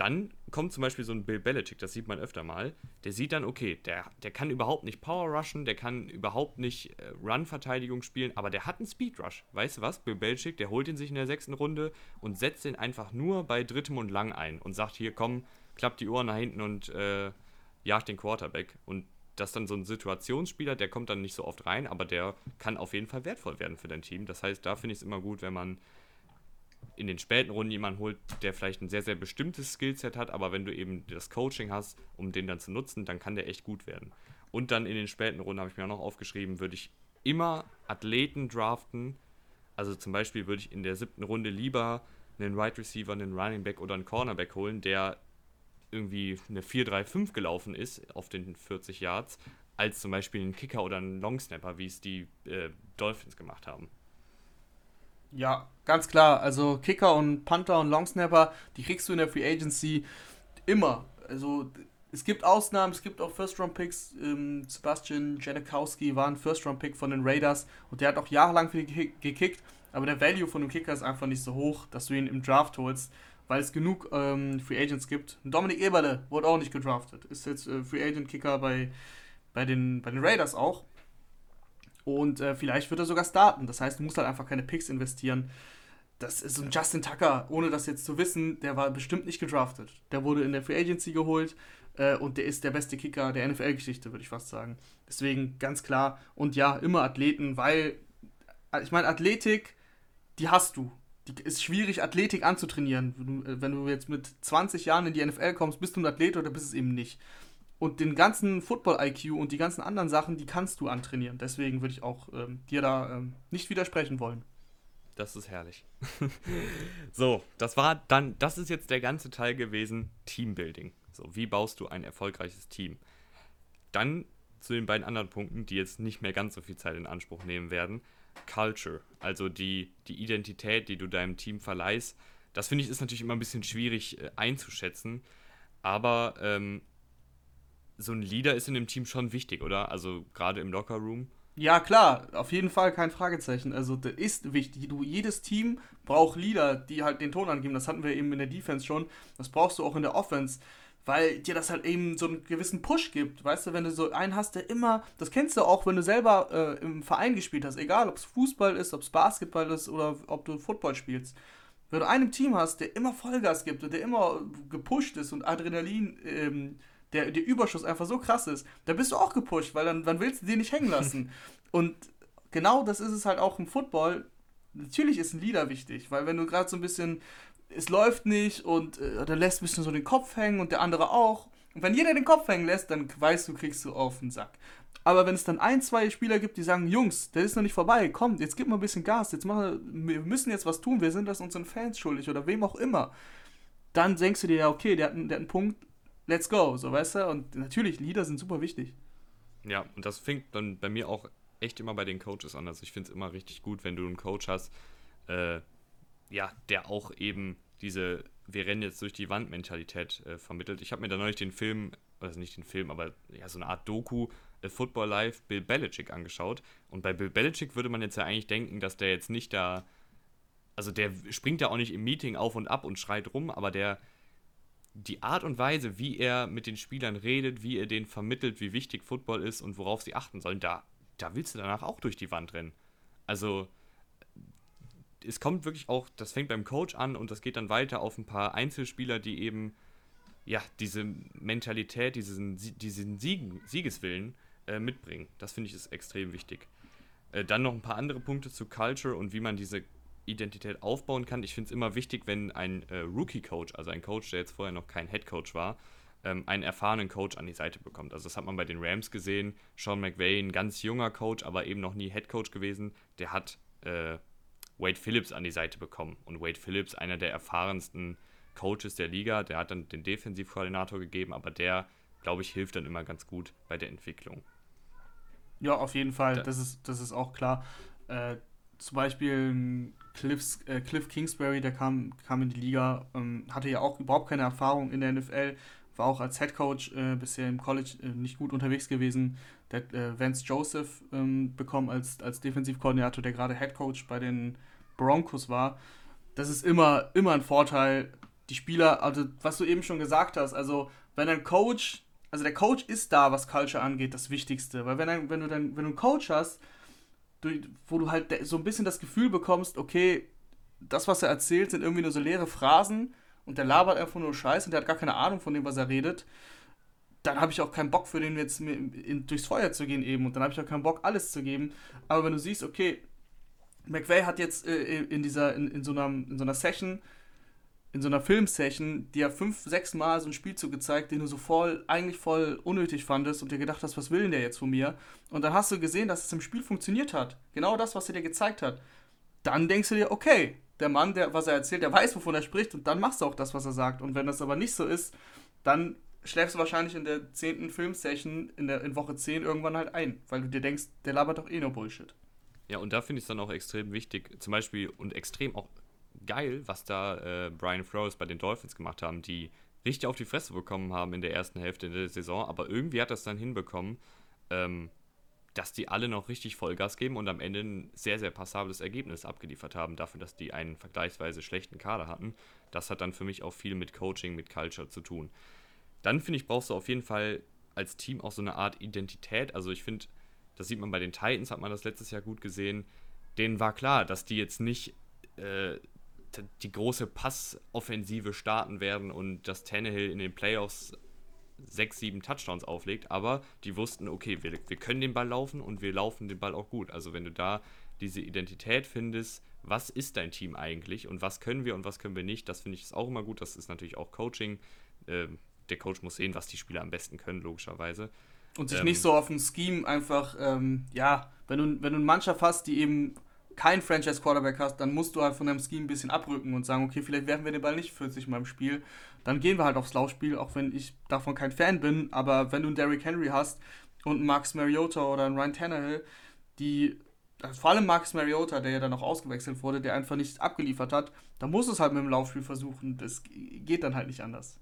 S1: dann kommt zum Beispiel so ein Bill Belichick, das sieht man öfter mal, der sieht dann, okay, der, der kann überhaupt nicht Power rushen, der kann überhaupt nicht äh, Run-Verteidigung spielen, aber der hat einen Speed Rush. Weißt du was? Bill Belichick, der holt ihn sich in der sechsten Runde und setzt den einfach nur bei drittem und lang ein und sagt, hier komm, klappt die Ohren nach hinten und äh, jagt den Quarterback. Und das ist dann so ein Situationsspieler, der kommt dann nicht so oft rein, aber der kann auf jeden Fall wertvoll werden für dein Team. Das heißt, da finde ich es immer gut, wenn man in den späten Runden jemanden holt, der vielleicht ein sehr, sehr bestimmtes Skillset hat, aber wenn du eben das Coaching hast, um den dann zu nutzen, dann kann der echt gut werden. Und dann in den späten Runden, habe ich mir auch noch aufgeschrieben, würde ich immer Athleten draften. Also zum Beispiel würde ich in der siebten Runde lieber einen Wide Receiver, einen Running Back oder einen Cornerback holen, der irgendwie eine 4-3-5 gelaufen ist auf den 40 Yards, als zum Beispiel einen Kicker oder einen Longsnapper, wie es die äh, Dolphins gemacht haben.
S2: Ja, ganz klar. Also Kicker und Panther und Longsnapper, die kriegst du in der Free Agency immer. Also es gibt Ausnahmen, es gibt auch First-Round-Picks. Ähm, Sebastian Janikowski war ein First-Round-Pick von den Raiders und der hat auch jahrelang für die gekickt, aber der Value von dem Kicker ist einfach nicht so hoch, dass du ihn im Draft holst, weil es genug ähm, Free Agents gibt. Dominik Eberle wurde auch nicht gedraftet, ist jetzt äh, Free Agent-Kicker bei, bei, den, bei den Raiders auch. Und äh, vielleicht wird er sogar starten. Das heißt, du musst halt einfach keine Picks investieren. Das ist so ein Justin Tucker, ohne das jetzt zu wissen, der war bestimmt nicht gedraftet. Der wurde in der Free Agency geholt äh, und der ist der beste Kicker der NFL-Geschichte, würde ich fast sagen. Deswegen ganz klar. Und ja, immer Athleten, weil, äh, ich meine, Athletik, die hast du. Die ist schwierig, Athletik anzutrainieren. Wenn du jetzt mit 20 Jahren in die NFL kommst, bist du ein Athlet oder bist es eben nicht. Und den ganzen Football-IQ und die ganzen anderen Sachen, die kannst du antrainieren. Deswegen würde ich auch ähm, dir da ähm, nicht widersprechen wollen.
S1: Das ist herrlich. so, das war dann, das ist jetzt der ganze Teil gewesen, Teambuilding. So, wie baust du ein erfolgreiches Team? Dann zu den beiden anderen Punkten, die jetzt nicht mehr ganz so viel Zeit in Anspruch nehmen werden. Culture, also die, die Identität, die du deinem Team verleihst. Das finde ich ist natürlich immer ein bisschen schwierig äh, einzuschätzen. Aber ähm, so ein Leader ist in dem Team schon wichtig, oder? Also gerade im Lockerroom.
S2: Ja, klar, auf jeden Fall kein Fragezeichen. Also, das ist wichtig. Du, jedes Team braucht Leader, die halt den Ton angeben. Das hatten wir eben in der Defense schon. Das brauchst du auch in der Offense, weil dir das halt eben so einen gewissen Push gibt. Weißt du, wenn du so einen hast, der immer, das kennst du auch, wenn du selber äh, im Verein gespielt hast, egal ob es Fußball ist, ob es Basketball ist oder ob du Football spielst. Wenn du einen Team hast, der immer Vollgas gibt und der immer gepusht ist und Adrenalin ähm, der, der Überschuss einfach so krass ist, da bist du auch gepusht, weil dann, dann willst du den nicht hängen lassen. und genau das ist es halt auch im Football. Natürlich ist ein Leader wichtig, weil wenn du gerade so ein bisschen, es läuft nicht und äh, dann lässt ein bisschen so den Kopf hängen und der andere auch. Und wenn jeder den Kopf hängen lässt, dann weißt du, kriegst du auf den Sack. Aber wenn es dann ein, zwei Spieler gibt, die sagen, Jungs, der ist noch nicht vorbei, kommt, jetzt gib mal ein bisschen Gas, jetzt machen wir, müssen jetzt was tun, wir sind das unseren Fans schuldig oder wem auch immer, dann denkst du dir ja, okay, der hat, einen, der hat einen Punkt, let's go, so weißt du? Und natürlich, Lieder sind super wichtig.
S1: Ja, und das fängt dann bei mir auch echt immer bei den Coaches an. Also ich finde es immer richtig gut, wenn du einen Coach hast, äh, ja, der auch eben diese wir rennen jetzt durch die Wand-Mentalität äh, vermittelt. Ich habe mir da neulich den Film, also nicht den Film, aber ja, so eine Art Doku, äh, Football Live, Bill Belichick angeschaut. Und bei Bill Belichick würde man jetzt ja eigentlich denken, dass der jetzt nicht da, also der springt ja auch nicht im Meeting auf und ab und schreit rum, aber der, die Art und Weise, wie er mit den Spielern redet, wie er denen vermittelt, wie wichtig Football ist und worauf sie achten sollen, da, da willst du danach auch durch die Wand rennen. Also, es kommt wirklich auch, das fängt beim Coach an und das geht dann weiter auf ein paar Einzelspieler, die eben ja diese Mentalität, diesen, diesen Siegen, Siegeswillen äh, mitbringen. Das finde ich ist extrem wichtig. Äh, dann noch ein paar andere Punkte zu Culture und wie man diese Identität aufbauen kann. Ich finde es immer wichtig, wenn ein äh, Rookie-Coach, also ein Coach, der jetzt vorher noch kein Head-Coach war, ähm, einen erfahrenen Coach an die Seite bekommt. Also das hat man bei den Rams gesehen. Sean McVay, ein ganz junger Coach, aber eben noch nie Head-Coach gewesen, der hat äh, Wade Phillips an die Seite bekommen. Und Wade Phillips, einer der erfahrensten Coaches der Liga, der hat dann den Defensivkoordinator gegeben, aber der, glaube ich, hilft dann immer ganz gut bei der Entwicklung.
S2: Ja, auf jeden Fall, das ist, das ist auch klar. Äh, zum Beispiel Cliffs, äh, Cliff Kingsbury, der kam, kam in die Liga, ähm, hatte ja auch überhaupt keine Erfahrung in der NFL, war auch als Head Coach äh, bisher im College äh, nicht gut unterwegs gewesen. Der äh, Vance Joseph ähm, bekommen als, als Defensivkoordinator, der gerade Head Coach bei den Broncos war, das ist immer, immer ein Vorteil. Die Spieler, also was du eben schon gesagt hast, also wenn ein Coach, also der Coach ist da, was Culture angeht, das Wichtigste. Weil wenn, ein, wenn, du, dann, wenn du einen Coach hast, wo du halt so ein bisschen das Gefühl bekommst, okay, das, was er erzählt, sind irgendwie nur so leere Phrasen und der labert einfach nur Scheiß und der hat gar keine Ahnung von dem, was er redet, dann habe ich auch keinen Bock für den jetzt durchs Feuer zu gehen eben und dann habe ich auch keinen Bock, alles zu geben. Aber wenn du siehst, okay, McVay hat jetzt äh, in dieser, in, in, so einer, in so einer Session, in so einer Filmsession, dir fünf, sechs Mal so ein Spielzug gezeigt, den du so voll, eigentlich voll unnötig fandest und dir gedacht hast, was will denn der jetzt von mir? Und dann hast du gesehen, dass es im Spiel funktioniert hat. Genau das, was er dir gezeigt hat. Dann denkst du dir, okay, der Mann, der, was er erzählt, der weiß, wovon er spricht und dann machst du auch das, was er sagt. Und wenn das aber nicht so ist, dann schläfst du wahrscheinlich in der zehnten Filmsession in, der, in Woche 10 irgendwann halt ein, weil du dir denkst, der labert doch eh nur Bullshit.
S1: Ja, und da finde ich es dann auch extrem wichtig, zum Beispiel und extrem auch geil, was da äh, Brian Flores bei den Dolphins gemacht haben, die richtig auf die Fresse bekommen haben in der ersten Hälfte der Saison, aber irgendwie hat das dann hinbekommen, ähm, dass die alle noch richtig Vollgas geben und am Ende ein sehr, sehr passables Ergebnis abgeliefert haben, dafür, dass die einen vergleichsweise schlechten Kader hatten. Das hat dann für mich auch viel mit Coaching, mit Culture zu tun. Dann finde ich, brauchst du auf jeden Fall als Team auch so eine Art Identität. Also ich finde, das sieht man bei den Titans, hat man das letztes Jahr gut gesehen. Denen war klar, dass die jetzt nicht äh, die große Passoffensive starten werden und dass Tannehill in den Playoffs sechs, sieben Touchdowns auflegt, aber die wussten, okay, wir, wir können den Ball laufen und wir laufen den Ball auch gut. Also wenn du da diese Identität findest, was ist dein Team eigentlich und was können wir und was können wir nicht, das finde ich ist auch immer gut. Das ist natürlich auch Coaching. Äh, der Coach muss sehen, was die Spieler am besten können, logischerweise.
S2: Und sich ähm, nicht so auf ein Scheme einfach, ähm, ja, wenn du, wenn du eine Mannschaft hast, die eben kein Franchise-Quarterback hast, dann musst du halt von deinem Scheme ein bisschen abrücken und sagen, okay, vielleicht werfen wir den Ball nicht 40 Mal im Spiel. Dann gehen wir halt aufs Laufspiel, auch wenn ich davon kein Fan bin. Aber wenn du einen Derrick Henry hast und einen Max Mariota oder einen Ryan Tannehill, die, also vor allem Max Mariota, der ja dann auch ausgewechselt wurde, der einfach nicht abgeliefert hat, dann musst du es halt mit dem Laufspiel versuchen. Das geht dann halt nicht anders.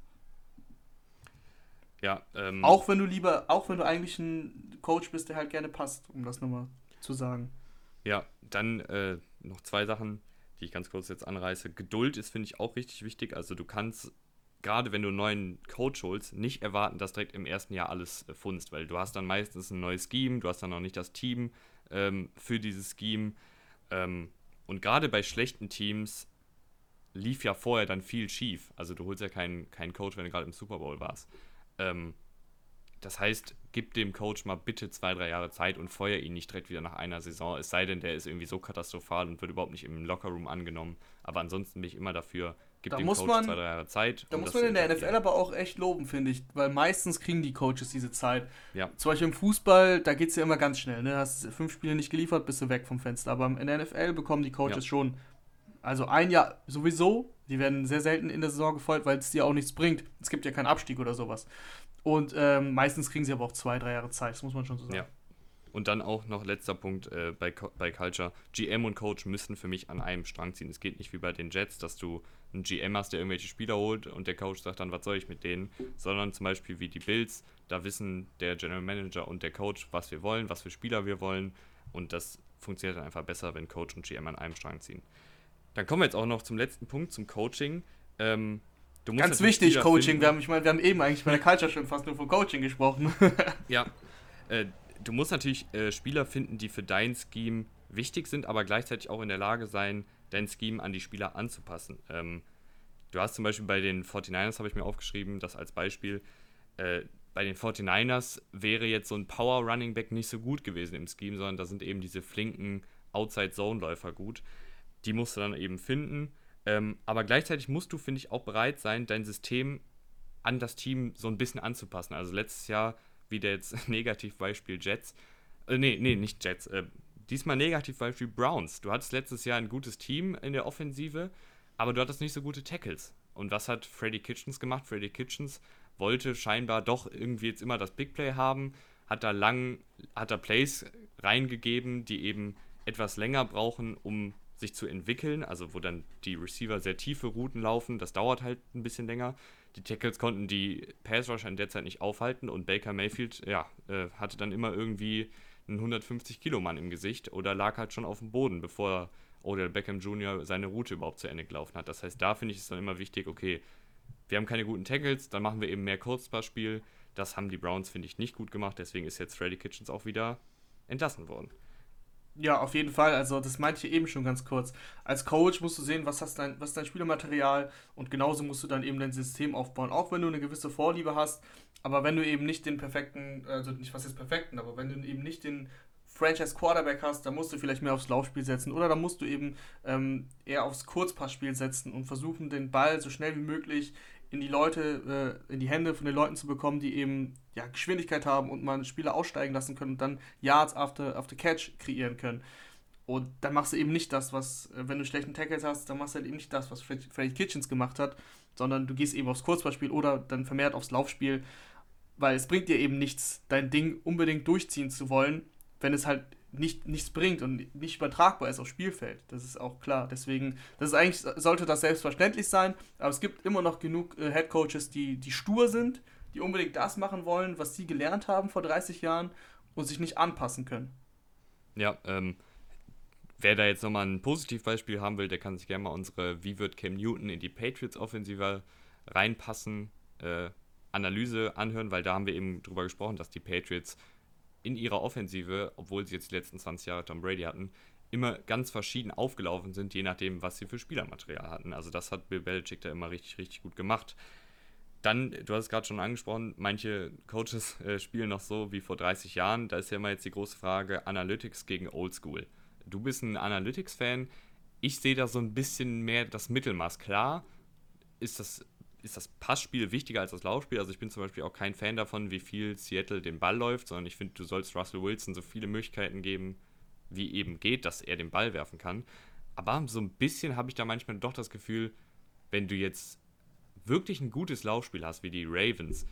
S1: Ja,
S2: ähm, auch wenn du lieber, auch wenn du eigentlich ein Coach bist, der halt gerne passt, um das nochmal zu sagen.
S1: Ja, dann äh, noch zwei Sachen, die ich ganz kurz jetzt anreiße. Geduld ist, finde ich, auch richtig wichtig. Also du kannst, gerade wenn du einen neuen Coach holst, nicht erwarten, dass direkt im ersten Jahr alles äh, funzt, weil du hast dann meistens ein neues Scheme, du hast dann noch nicht das Team ähm, für dieses Scheme. Ähm, und gerade bei schlechten Teams lief ja vorher dann viel schief. Also du holst ja keinen, keinen Coach, wenn du gerade im Super Bowl warst. Ähm, das heißt, gib dem Coach mal bitte zwei, drei Jahre Zeit und feuer ihn nicht direkt wieder nach einer Saison. Es sei denn, der ist irgendwie so katastrophal und wird überhaupt nicht im Lockerroom angenommen. Aber ansonsten bin ich immer dafür, Gib
S2: Da
S1: dem
S2: muss
S1: Coach
S2: man-
S1: zwei, drei Jahre Zeit.
S2: Da
S1: um
S2: muss man in der. NFL aber auch echt loben, finde ich, weil meistens kriegen die Coaches diese Zeit.
S1: Ja.
S2: Zum Beispiel im Fußball, da geht es ja immer ganz schnell. Ne? Hast fünf Spiele nicht geliefert, bist du weg vom Fenster. Aber in der NFL bekommen die Coaches
S1: Ja.
S2: schon, also ein Jahr sowieso, die werden sehr selten in der Saison gefeuert, weil es dir auch nichts bringt. Es gibt ja keinen Abstieg oder sowas. Und ähm, meistens kriegen sie aber auch zwei, drei Jahre Zeit, das muss man schon so sagen.
S1: Ja. Und dann auch noch letzter Punkt äh, bei, bei Culture. GM und Coach müssen für mich an einem Strang ziehen. Es geht nicht wie bei den Jets, dass du einen GM hast, der irgendwelche Spieler holt und der Coach sagt dann, was soll ich mit denen? Sondern zum Beispiel wie die Bills, da wissen der General Manager und der Coach, was wir wollen, was für Spieler wir wollen. Und das funktioniert dann einfach besser, wenn Coach und GM an einem Strang ziehen. Dann kommen wir jetzt auch noch zum letzten Punkt, zum Coaching. Ähm,
S2: Ganz wichtig, Coaching.
S1: finden-
S2: Wir haben, ich meine, wir haben eben eigentlich bei der Culture schon fast nur von Coaching gesprochen.
S1: Ja, äh, du musst natürlich äh, Spieler finden, die für dein Scheme wichtig sind, aber gleichzeitig auch in der Lage sein, dein Scheme an die Spieler anzupassen. Ähm, du hast zum Beispiel bei den 49ers, habe ich mir aufgeschrieben, das als Beispiel, äh, bei den 49ers wäre jetzt so ein Power Running Back nicht so gut gewesen im Scheme, sondern da sind eben diese flinken Outside-Zone-Läufer gut. Die musst du dann eben finden. Ähm, aber gleichzeitig musst du, finde ich, auch bereit sein, dein System an das Team so ein bisschen anzupassen. Also letztes Jahr wieder jetzt Negativbeispiel Jets. Äh, nee, nee, nicht Jets. Äh, diesmal Negativbeispiel Browns. Du hattest letztes Jahr ein gutes Team in der Offensive, aber du hattest nicht so gute Tackles. Und was hat Freddy Kitchens gemacht? Freddy Kitchens wollte scheinbar doch irgendwie jetzt immer das Big Play haben, hat da lang, hat da Plays reingegeben, die eben etwas länger brauchen, um sich zu entwickeln, also wo dann die Receiver sehr tiefe Routen laufen, das dauert halt ein bisschen länger. Die Tackles konnten die Pass Rusher in der Zeit nicht aufhalten und Baker Mayfield, ja, äh, hatte dann immer irgendwie einen 150 Kilo Mann im Gesicht oder lag halt schon auf dem Boden, bevor Odell Beckham Jr. seine Route überhaupt zu Ende gelaufen hat. Das heißt, da finde ich es dann immer wichtig, okay, wir haben keine guten Tackles, dann machen wir eben mehr Kurzpassspiel. Das haben die Browns, finde ich, nicht gut gemacht, deswegen ist jetzt Freddy Kitchens auch wieder entlassen worden.
S2: Ja, auf jeden Fall. Also, das meinte ich eben schon ganz kurz. Als Coach musst du sehen, was, hast dein, was ist dein Spielermaterial und genauso musst du dann eben dein System aufbauen. Auch wenn du eine gewisse Vorliebe hast, aber wenn du eben nicht den perfekten, also nicht was ist perfekten, aber wenn du eben nicht den Franchise Quarterback hast, dann musst du vielleicht mehr aufs Laufspiel setzen oder dann musst du eben ähm, eher aufs Kurzpassspiel setzen und versuchen, den Ball so schnell wie möglich in die Leute, äh, in die Hände von den Leuten zu bekommen, die eben ja, Geschwindigkeit haben und man Spieler aussteigen lassen können und dann Yards after, after Catch kreieren können. Und dann machst du eben nicht das, was, äh, wenn du schlechten Tackles hast, dann machst du halt eben nicht das, was Fred- Freddy Kitchens gemacht hat, sondern du gehst eben aufs Kurzballspiel oder dann vermehrt aufs Laufspiel, weil es bringt dir eben nichts, dein Ding unbedingt durchziehen zu wollen, wenn es halt nicht, nichts bringt und nicht übertragbar ist aufs Spielfeld. Das ist auch klar. Deswegen, das ist eigentlich, sollte das selbstverständlich sein, aber es gibt immer noch genug äh, Headcoaches, die, die stur sind, die unbedingt das machen wollen, was sie gelernt haben vor 30 Jahren und sich nicht anpassen können.
S1: Ja, ähm, wer da jetzt nochmal ein Positivbeispiel haben will, der kann sich gerne mal unsere Wie wird Cam Newton in die Patriots-Offensive reinpassen, äh, Analyse anhören, weil da haben wir eben drüber gesprochen, dass die Patriots in ihrer Offensive, obwohl sie jetzt die letzten 20 Jahre Tom Brady hatten, immer ganz verschieden aufgelaufen sind, je nachdem, was sie für Spielermaterial hatten. Also das hat Bill Belichick da immer richtig, richtig gut gemacht. Dann, du hast es gerade schon angesprochen, manche Coaches äh, spielen noch so wie vor 30 Jahren. Da ist ja immer jetzt die große Frage, Analytics gegen Oldschool. Du bist ein Analytics-Fan. Ich sehe da so ein bisschen mehr das Mittelmaß. Klar ist das, ist das Passspiel wichtiger als das Laufspiel. Also ich bin zum Beispiel auch kein Fan davon, wie viel Seattle den Ball läuft, sondern ich finde, du sollst Russell Wilson so viele Möglichkeiten geben, wie eben geht, dass er den Ball werfen kann. Aber so ein bisschen habe ich da manchmal doch das Gefühl, wenn du jetzt wirklich ein gutes Laufspiel hast, wie die Ravens,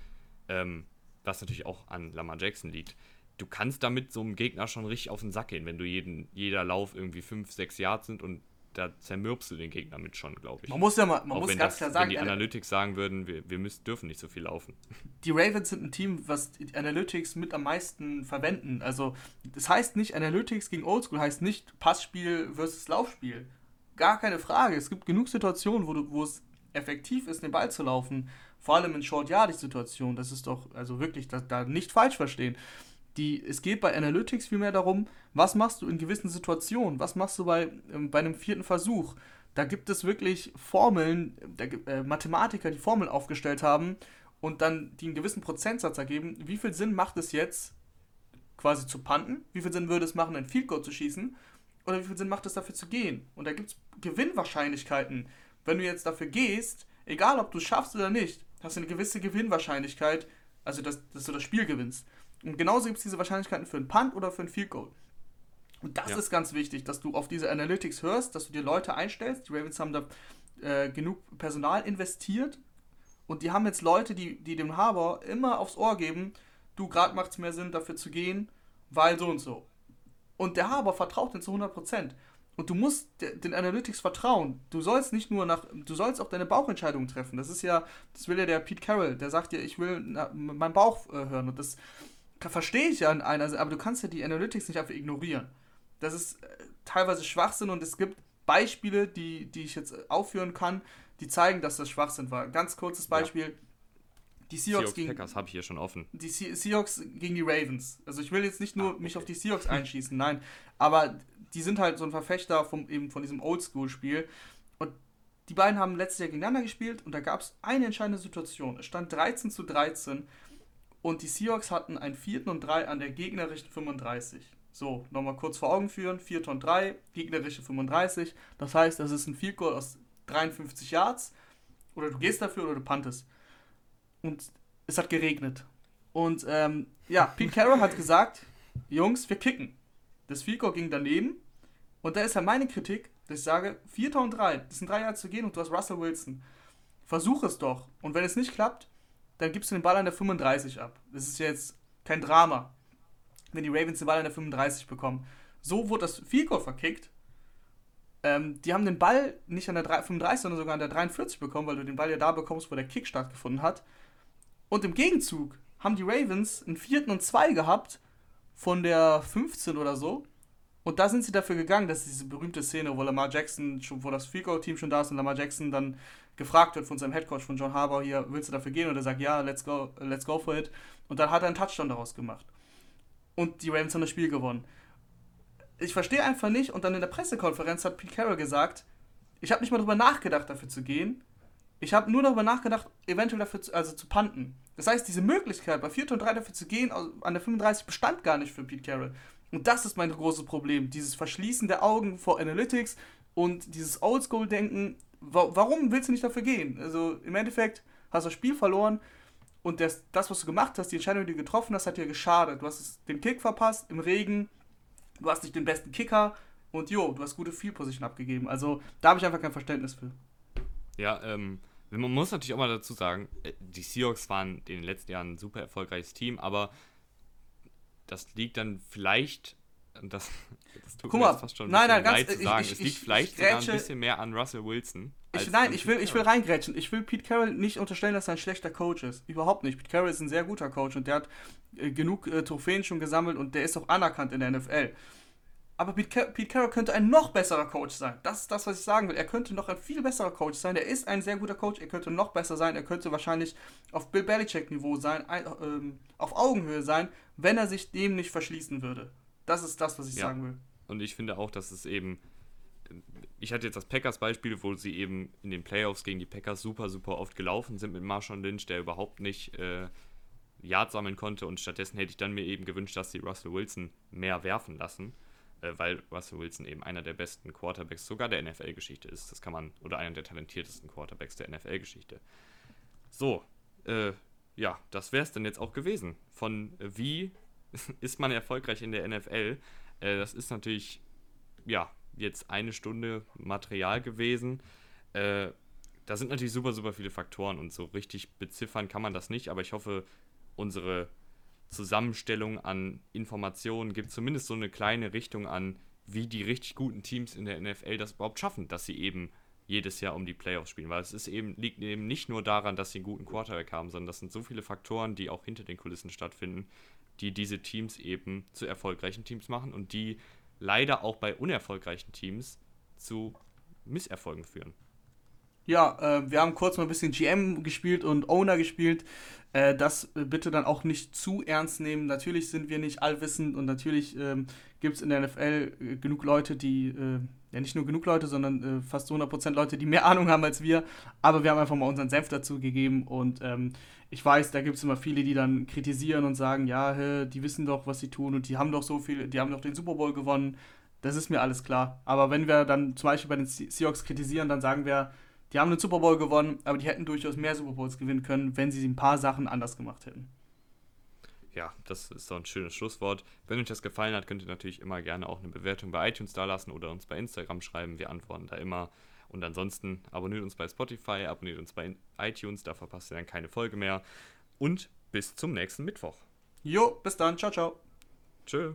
S1: ähm, was natürlich auch an Lamar Jackson liegt, du kannst damit so einem Gegner schon richtig auf den Sack gehen, wenn du jeden, jeder Lauf irgendwie 5, 6 Yards sind und da zermürbst du den Gegner mit schon, glaube ich.
S2: Man muss ja mal, man
S1: auch
S2: muss
S1: wenn,
S2: ganz
S1: das,
S2: klar
S1: wenn
S2: sagen,
S1: die
S2: äh,
S1: Analytics sagen würden, wir, wir müssen, dürfen nicht so viel laufen.
S2: die Ravens sind ein Team, was die Analytics mit am meisten verwenden. Also, das heißt nicht, Analytics gegen Oldschool heißt nicht Passspiel versus Laufspiel. Gar keine Frage. Es gibt genug Situationen, wo, du, wo es effektiv ist, den Ball zu laufen. Vor allem in Short-Yardage-Situationen. Das ist doch, also wirklich, da, da nicht falsch verstehen. Die, es geht bei Analytics vielmehr darum, was machst du in gewissen Situationen? Was machst du bei, ähm, bei einem vierten Versuch? Da gibt es wirklich Formeln, da, äh, Mathematiker, die Formeln aufgestellt haben und dann die einen gewissen Prozentsatz ergeben. Wie viel Sinn macht es jetzt, quasi zu panten? Wie viel Sinn würde es machen, ein Field Goal zu schießen? Oder wie viel Sinn macht es dafür zu gehen? Und da gibt es Gewinnwahrscheinlichkeiten, wenn du jetzt dafür gehst, egal ob du es schaffst oder nicht, hast du eine gewisse Gewinnwahrscheinlichkeit, also dass, dass du das Spiel gewinnst. Und genauso gibt es diese Wahrscheinlichkeiten für einen Punt oder für ein Field Goal. Und das ja. ist ganz wichtig, dass du auf diese Analytics hörst, dass du dir Leute einstellst. Die Ravens haben da äh, genug Personal investiert und die haben jetzt Leute, die, die dem Haber immer aufs Ohr geben, du, gerade macht es mehr Sinn, dafür zu gehen, weil so und so. Und der Haber vertraut ihnen zu 100%. Und du musst den Analytics vertrauen. Du sollst nicht nur nach, du sollst auch deine Bauchentscheidungen treffen. Das ist ja, das will ja der Pete Carroll, der sagt dir, ich will meinen Bauch äh, hören. Und das verstehe ich ja an einer, aber du kannst ja die Analytics nicht einfach ignorieren. Das ist äh, teilweise Schwachsinn und es gibt Beispiele, die, die ich jetzt aufführen kann, die zeigen, dass das Schwachsinn war. Ganz kurzes Beispiel. Ja.
S1: Die Seahawks, Seahawks gegen Packers habe ich hier schon offen.
S2: Die Seahawks gegen die Ravens. Also ich will jetzt nicht nur ah, okay. mich auf die Seahawks einschießen, nein, aber die sind halt so ein Verfechter vom, eben von diesem Oldschool-Spiel. Und die beiden haben letztes Jahr gegeneinander gespielt und da gab es eine entscheidende Situation. Es stand 13 zu 13 und die Seahawks hatten einen 4. und 3 an der gegnerischen 35. So, nochmal kurz vor Augen führen. 4 und 3, gegnerische 35. Das heißt, das ist ein Field Goal aus 53 Yards. Oder du gehst dafür oder du pantest. Und es hat geregnet. Und ähm, ja, Pete Carroll hat gesagt, Jungs, wir kicken. Das Field Goal ging daneben. Und da ist ja meine Kritik, dass ich sage, 4 und 3, das sind drei Jahre zu gehen und du hast Russell Wilson. Versuch es doch. Und wenn es nicht klappt, dann gibst du den Ball an der 35 ab. Das ist jetzt kein Drama wenn die Ravens den Ball an der 35 bekommen. So wurde das Field Goal verkickt. Ähm, die haben den Ball nicht an der 35, sondern sogar an der 43 bekommen, weil du den Ball ja da bekommst, wo der Kick stattgefunden hat. Und im Gegenzug haben die Ravens einen vierten und zwei gehabt von der 15 oder so. Und da sind sie dafür gegangen, dass diese berühmte Szene, wo Lamar Jackson, schon, wo das Field Goal Team schon da ist und Lamar Jackson dann gefragt wird von seinem Headcoach von John Harbour hier, willst du dafür gehen? Und er sagt, ja, let's go, let's go for it. Und dann hat er einen Touchdown daraus gemacht und die Ravens haben das Spiel gewonnen. Ich verstehe einfach nicht, und dann in der Pressekonferenz hat Pete Carroll gesagt, ich habe nicht mal darüber nachgedacht, dafür zu gehen. Ich habe nur darüber nachgedacht, eventuell dafür zu, also zu panten. Das heißt, diese Möglichkeit, bei 4 und 3 dafür zu gehen, an der 35 bestand gar nicht für Pete Carroll. Und das ist mein großes Problem. Dieses Verschließen der Augen vor Analytics und dieses Oldschool-Denken. Warum willst du nicht dafür gehen? Also im Endeffekt hast du das Spiel verloren und das, das, was du gemacht hast, die Entscheidung, die du getroffen hast, hat dir geschadet. Du hast den Kick verpasst im Regen, du hast nicht den besten Kicker und jo, du hast gute Field Position abgegeben. Also da habe ich einfach kein Verständnis für.
S1: Ja, ähm, man muss natürlich auch mal dazu sagen, äh, die Seahawks waren in den letzten Jahren ein super erfolgreiches Team, aber das liegt dann vielleicht, das, das
S2: tut Guck mir mal, fast schon ein nein, nein, ganz,
S1: zu sagen, ich, ich, es liegt ich, vielleicht sogar ein bisschen mehr an Russell Wilson.
S2: Ich, nein, ich will, ich will reingrätschen. Ich will Pete Carroll nicht unterstellen, dass er ein schlechter Coach ist. Überhaupt nicht. Pete Carroll ist ein sehr guter Coach und der hat äh, genug äh, Trophäen schon gesammelt und der ist auch anerkannt in der NFL. Aber Pete, Car Pete, Carroll könnte ein noch besserer Coach sein. Das ist das, was ich sagen will. Er könnte noch ein viel besserer Coach sein. Er ist ein sehr guter Coach. Er könnte noch besser sein. Er könnte wahrscheinlich auf Bill Belichick-Niveau sein, ein, ähm, auf Augenhöhe sein, wenn er sich dem nicht verschließen würde. Das ist das, was ich ja. sagen will.
S1: Und ich finde auch, dass es eben ich hatte jetzt das Packers-Beispiel, wo sie eben in den Playoffs gegen die Packers super, super oft gelaufen sind mit Marshawn Lynch, der überhaupt nicht äh, Yard sammeln konnte und stattdessen hätte ich dann mir eben gewünscht, dass sie Russell Wilson mehr werfen lassen, äh, weil Russell Wilson eben einer der besten Quarterbacks sogar der NFL-Geschichte ist. Das kann man, oder einer der talentiertesten Quarterbacks der NFL-Geschichte. So, äh, ja, das wäre es dann jetzt auch gewesen. Von wie ist man erfolgreich in der NFL? Äh, das ist natürlich, ja, jetzt eine Stunde Material gewesen. Äh, da sind natürlich super, super viele Faktoren und so richtig beziffern kann man das nicht, aber ich hoffe, unsere Zusammenstellung an Informationen gibt zumindest so eine kleine Richtung an, wie die richtig guten Teams in der NFL das überhaupt schaffen, dass sie eben jedes Jahr um die Playoffs spielen, weil es ist eben, liegt eben nicht nur daran, dass sie einen guten Quarterback haben, sondern das sind so viele Faktoren, die auch hinter den Kulissen stattfinden, die diese Teams eben zu erfolgreichen Teams machen und die leider auch bei unerfolgreichen Teams zu Misserfolgen führen.
S2: Ja, äh, wir haben kurz mal ein bisschen GM gespielt und Owner gespielt. Äh, das bitte dann auch nicht zu ernst nehmen. Natürlich sind wir nicht allwissend und natürlich ähm, gibt es in der NFL äh, genug Leute, die, äh, ja nicht nur genug Leute, sondern äh, fast 100% Leute, die mehr Ahnung haben als wir. Aber wir haben einfach mal unseren Senf dazu gegeben und ähm, ich weiß, da gibt es immer viele, die dann kritisieren und sagen, ja, hä, die wissen doch, was sie tun und die haben doch so viel, die haben doch den Super Bowl gewonnen. Das ist mir alles klar. Aber wenn wir dann zum Beispiel bei den Seahawks kritisieren, dann sagen wir, Die haben den Super Bowl gewonnen, aber die hätten durchaus mehr Super Bowls gewinnen können, wenn sie ein paar Sachen anders gemacht hätten.
S1: Ja, das ist doch ein schönes Schlusswort. Wenn euch das gefallen hat, könnt ihr natürlich immer gerne auch eine Bewertung bei iTunes da lassen oder uns bei Instagram schreiben. Wir antworten da immer. Und ansonsten abonniert uns bei Spotify, abonniert uns bei iTunes, da verpasst ihr dann keine Folge mehr. Und bis zum nächsten Mittwoch.
S2: Jo, bis dann. Ciao, ciao.
S1: Tschö.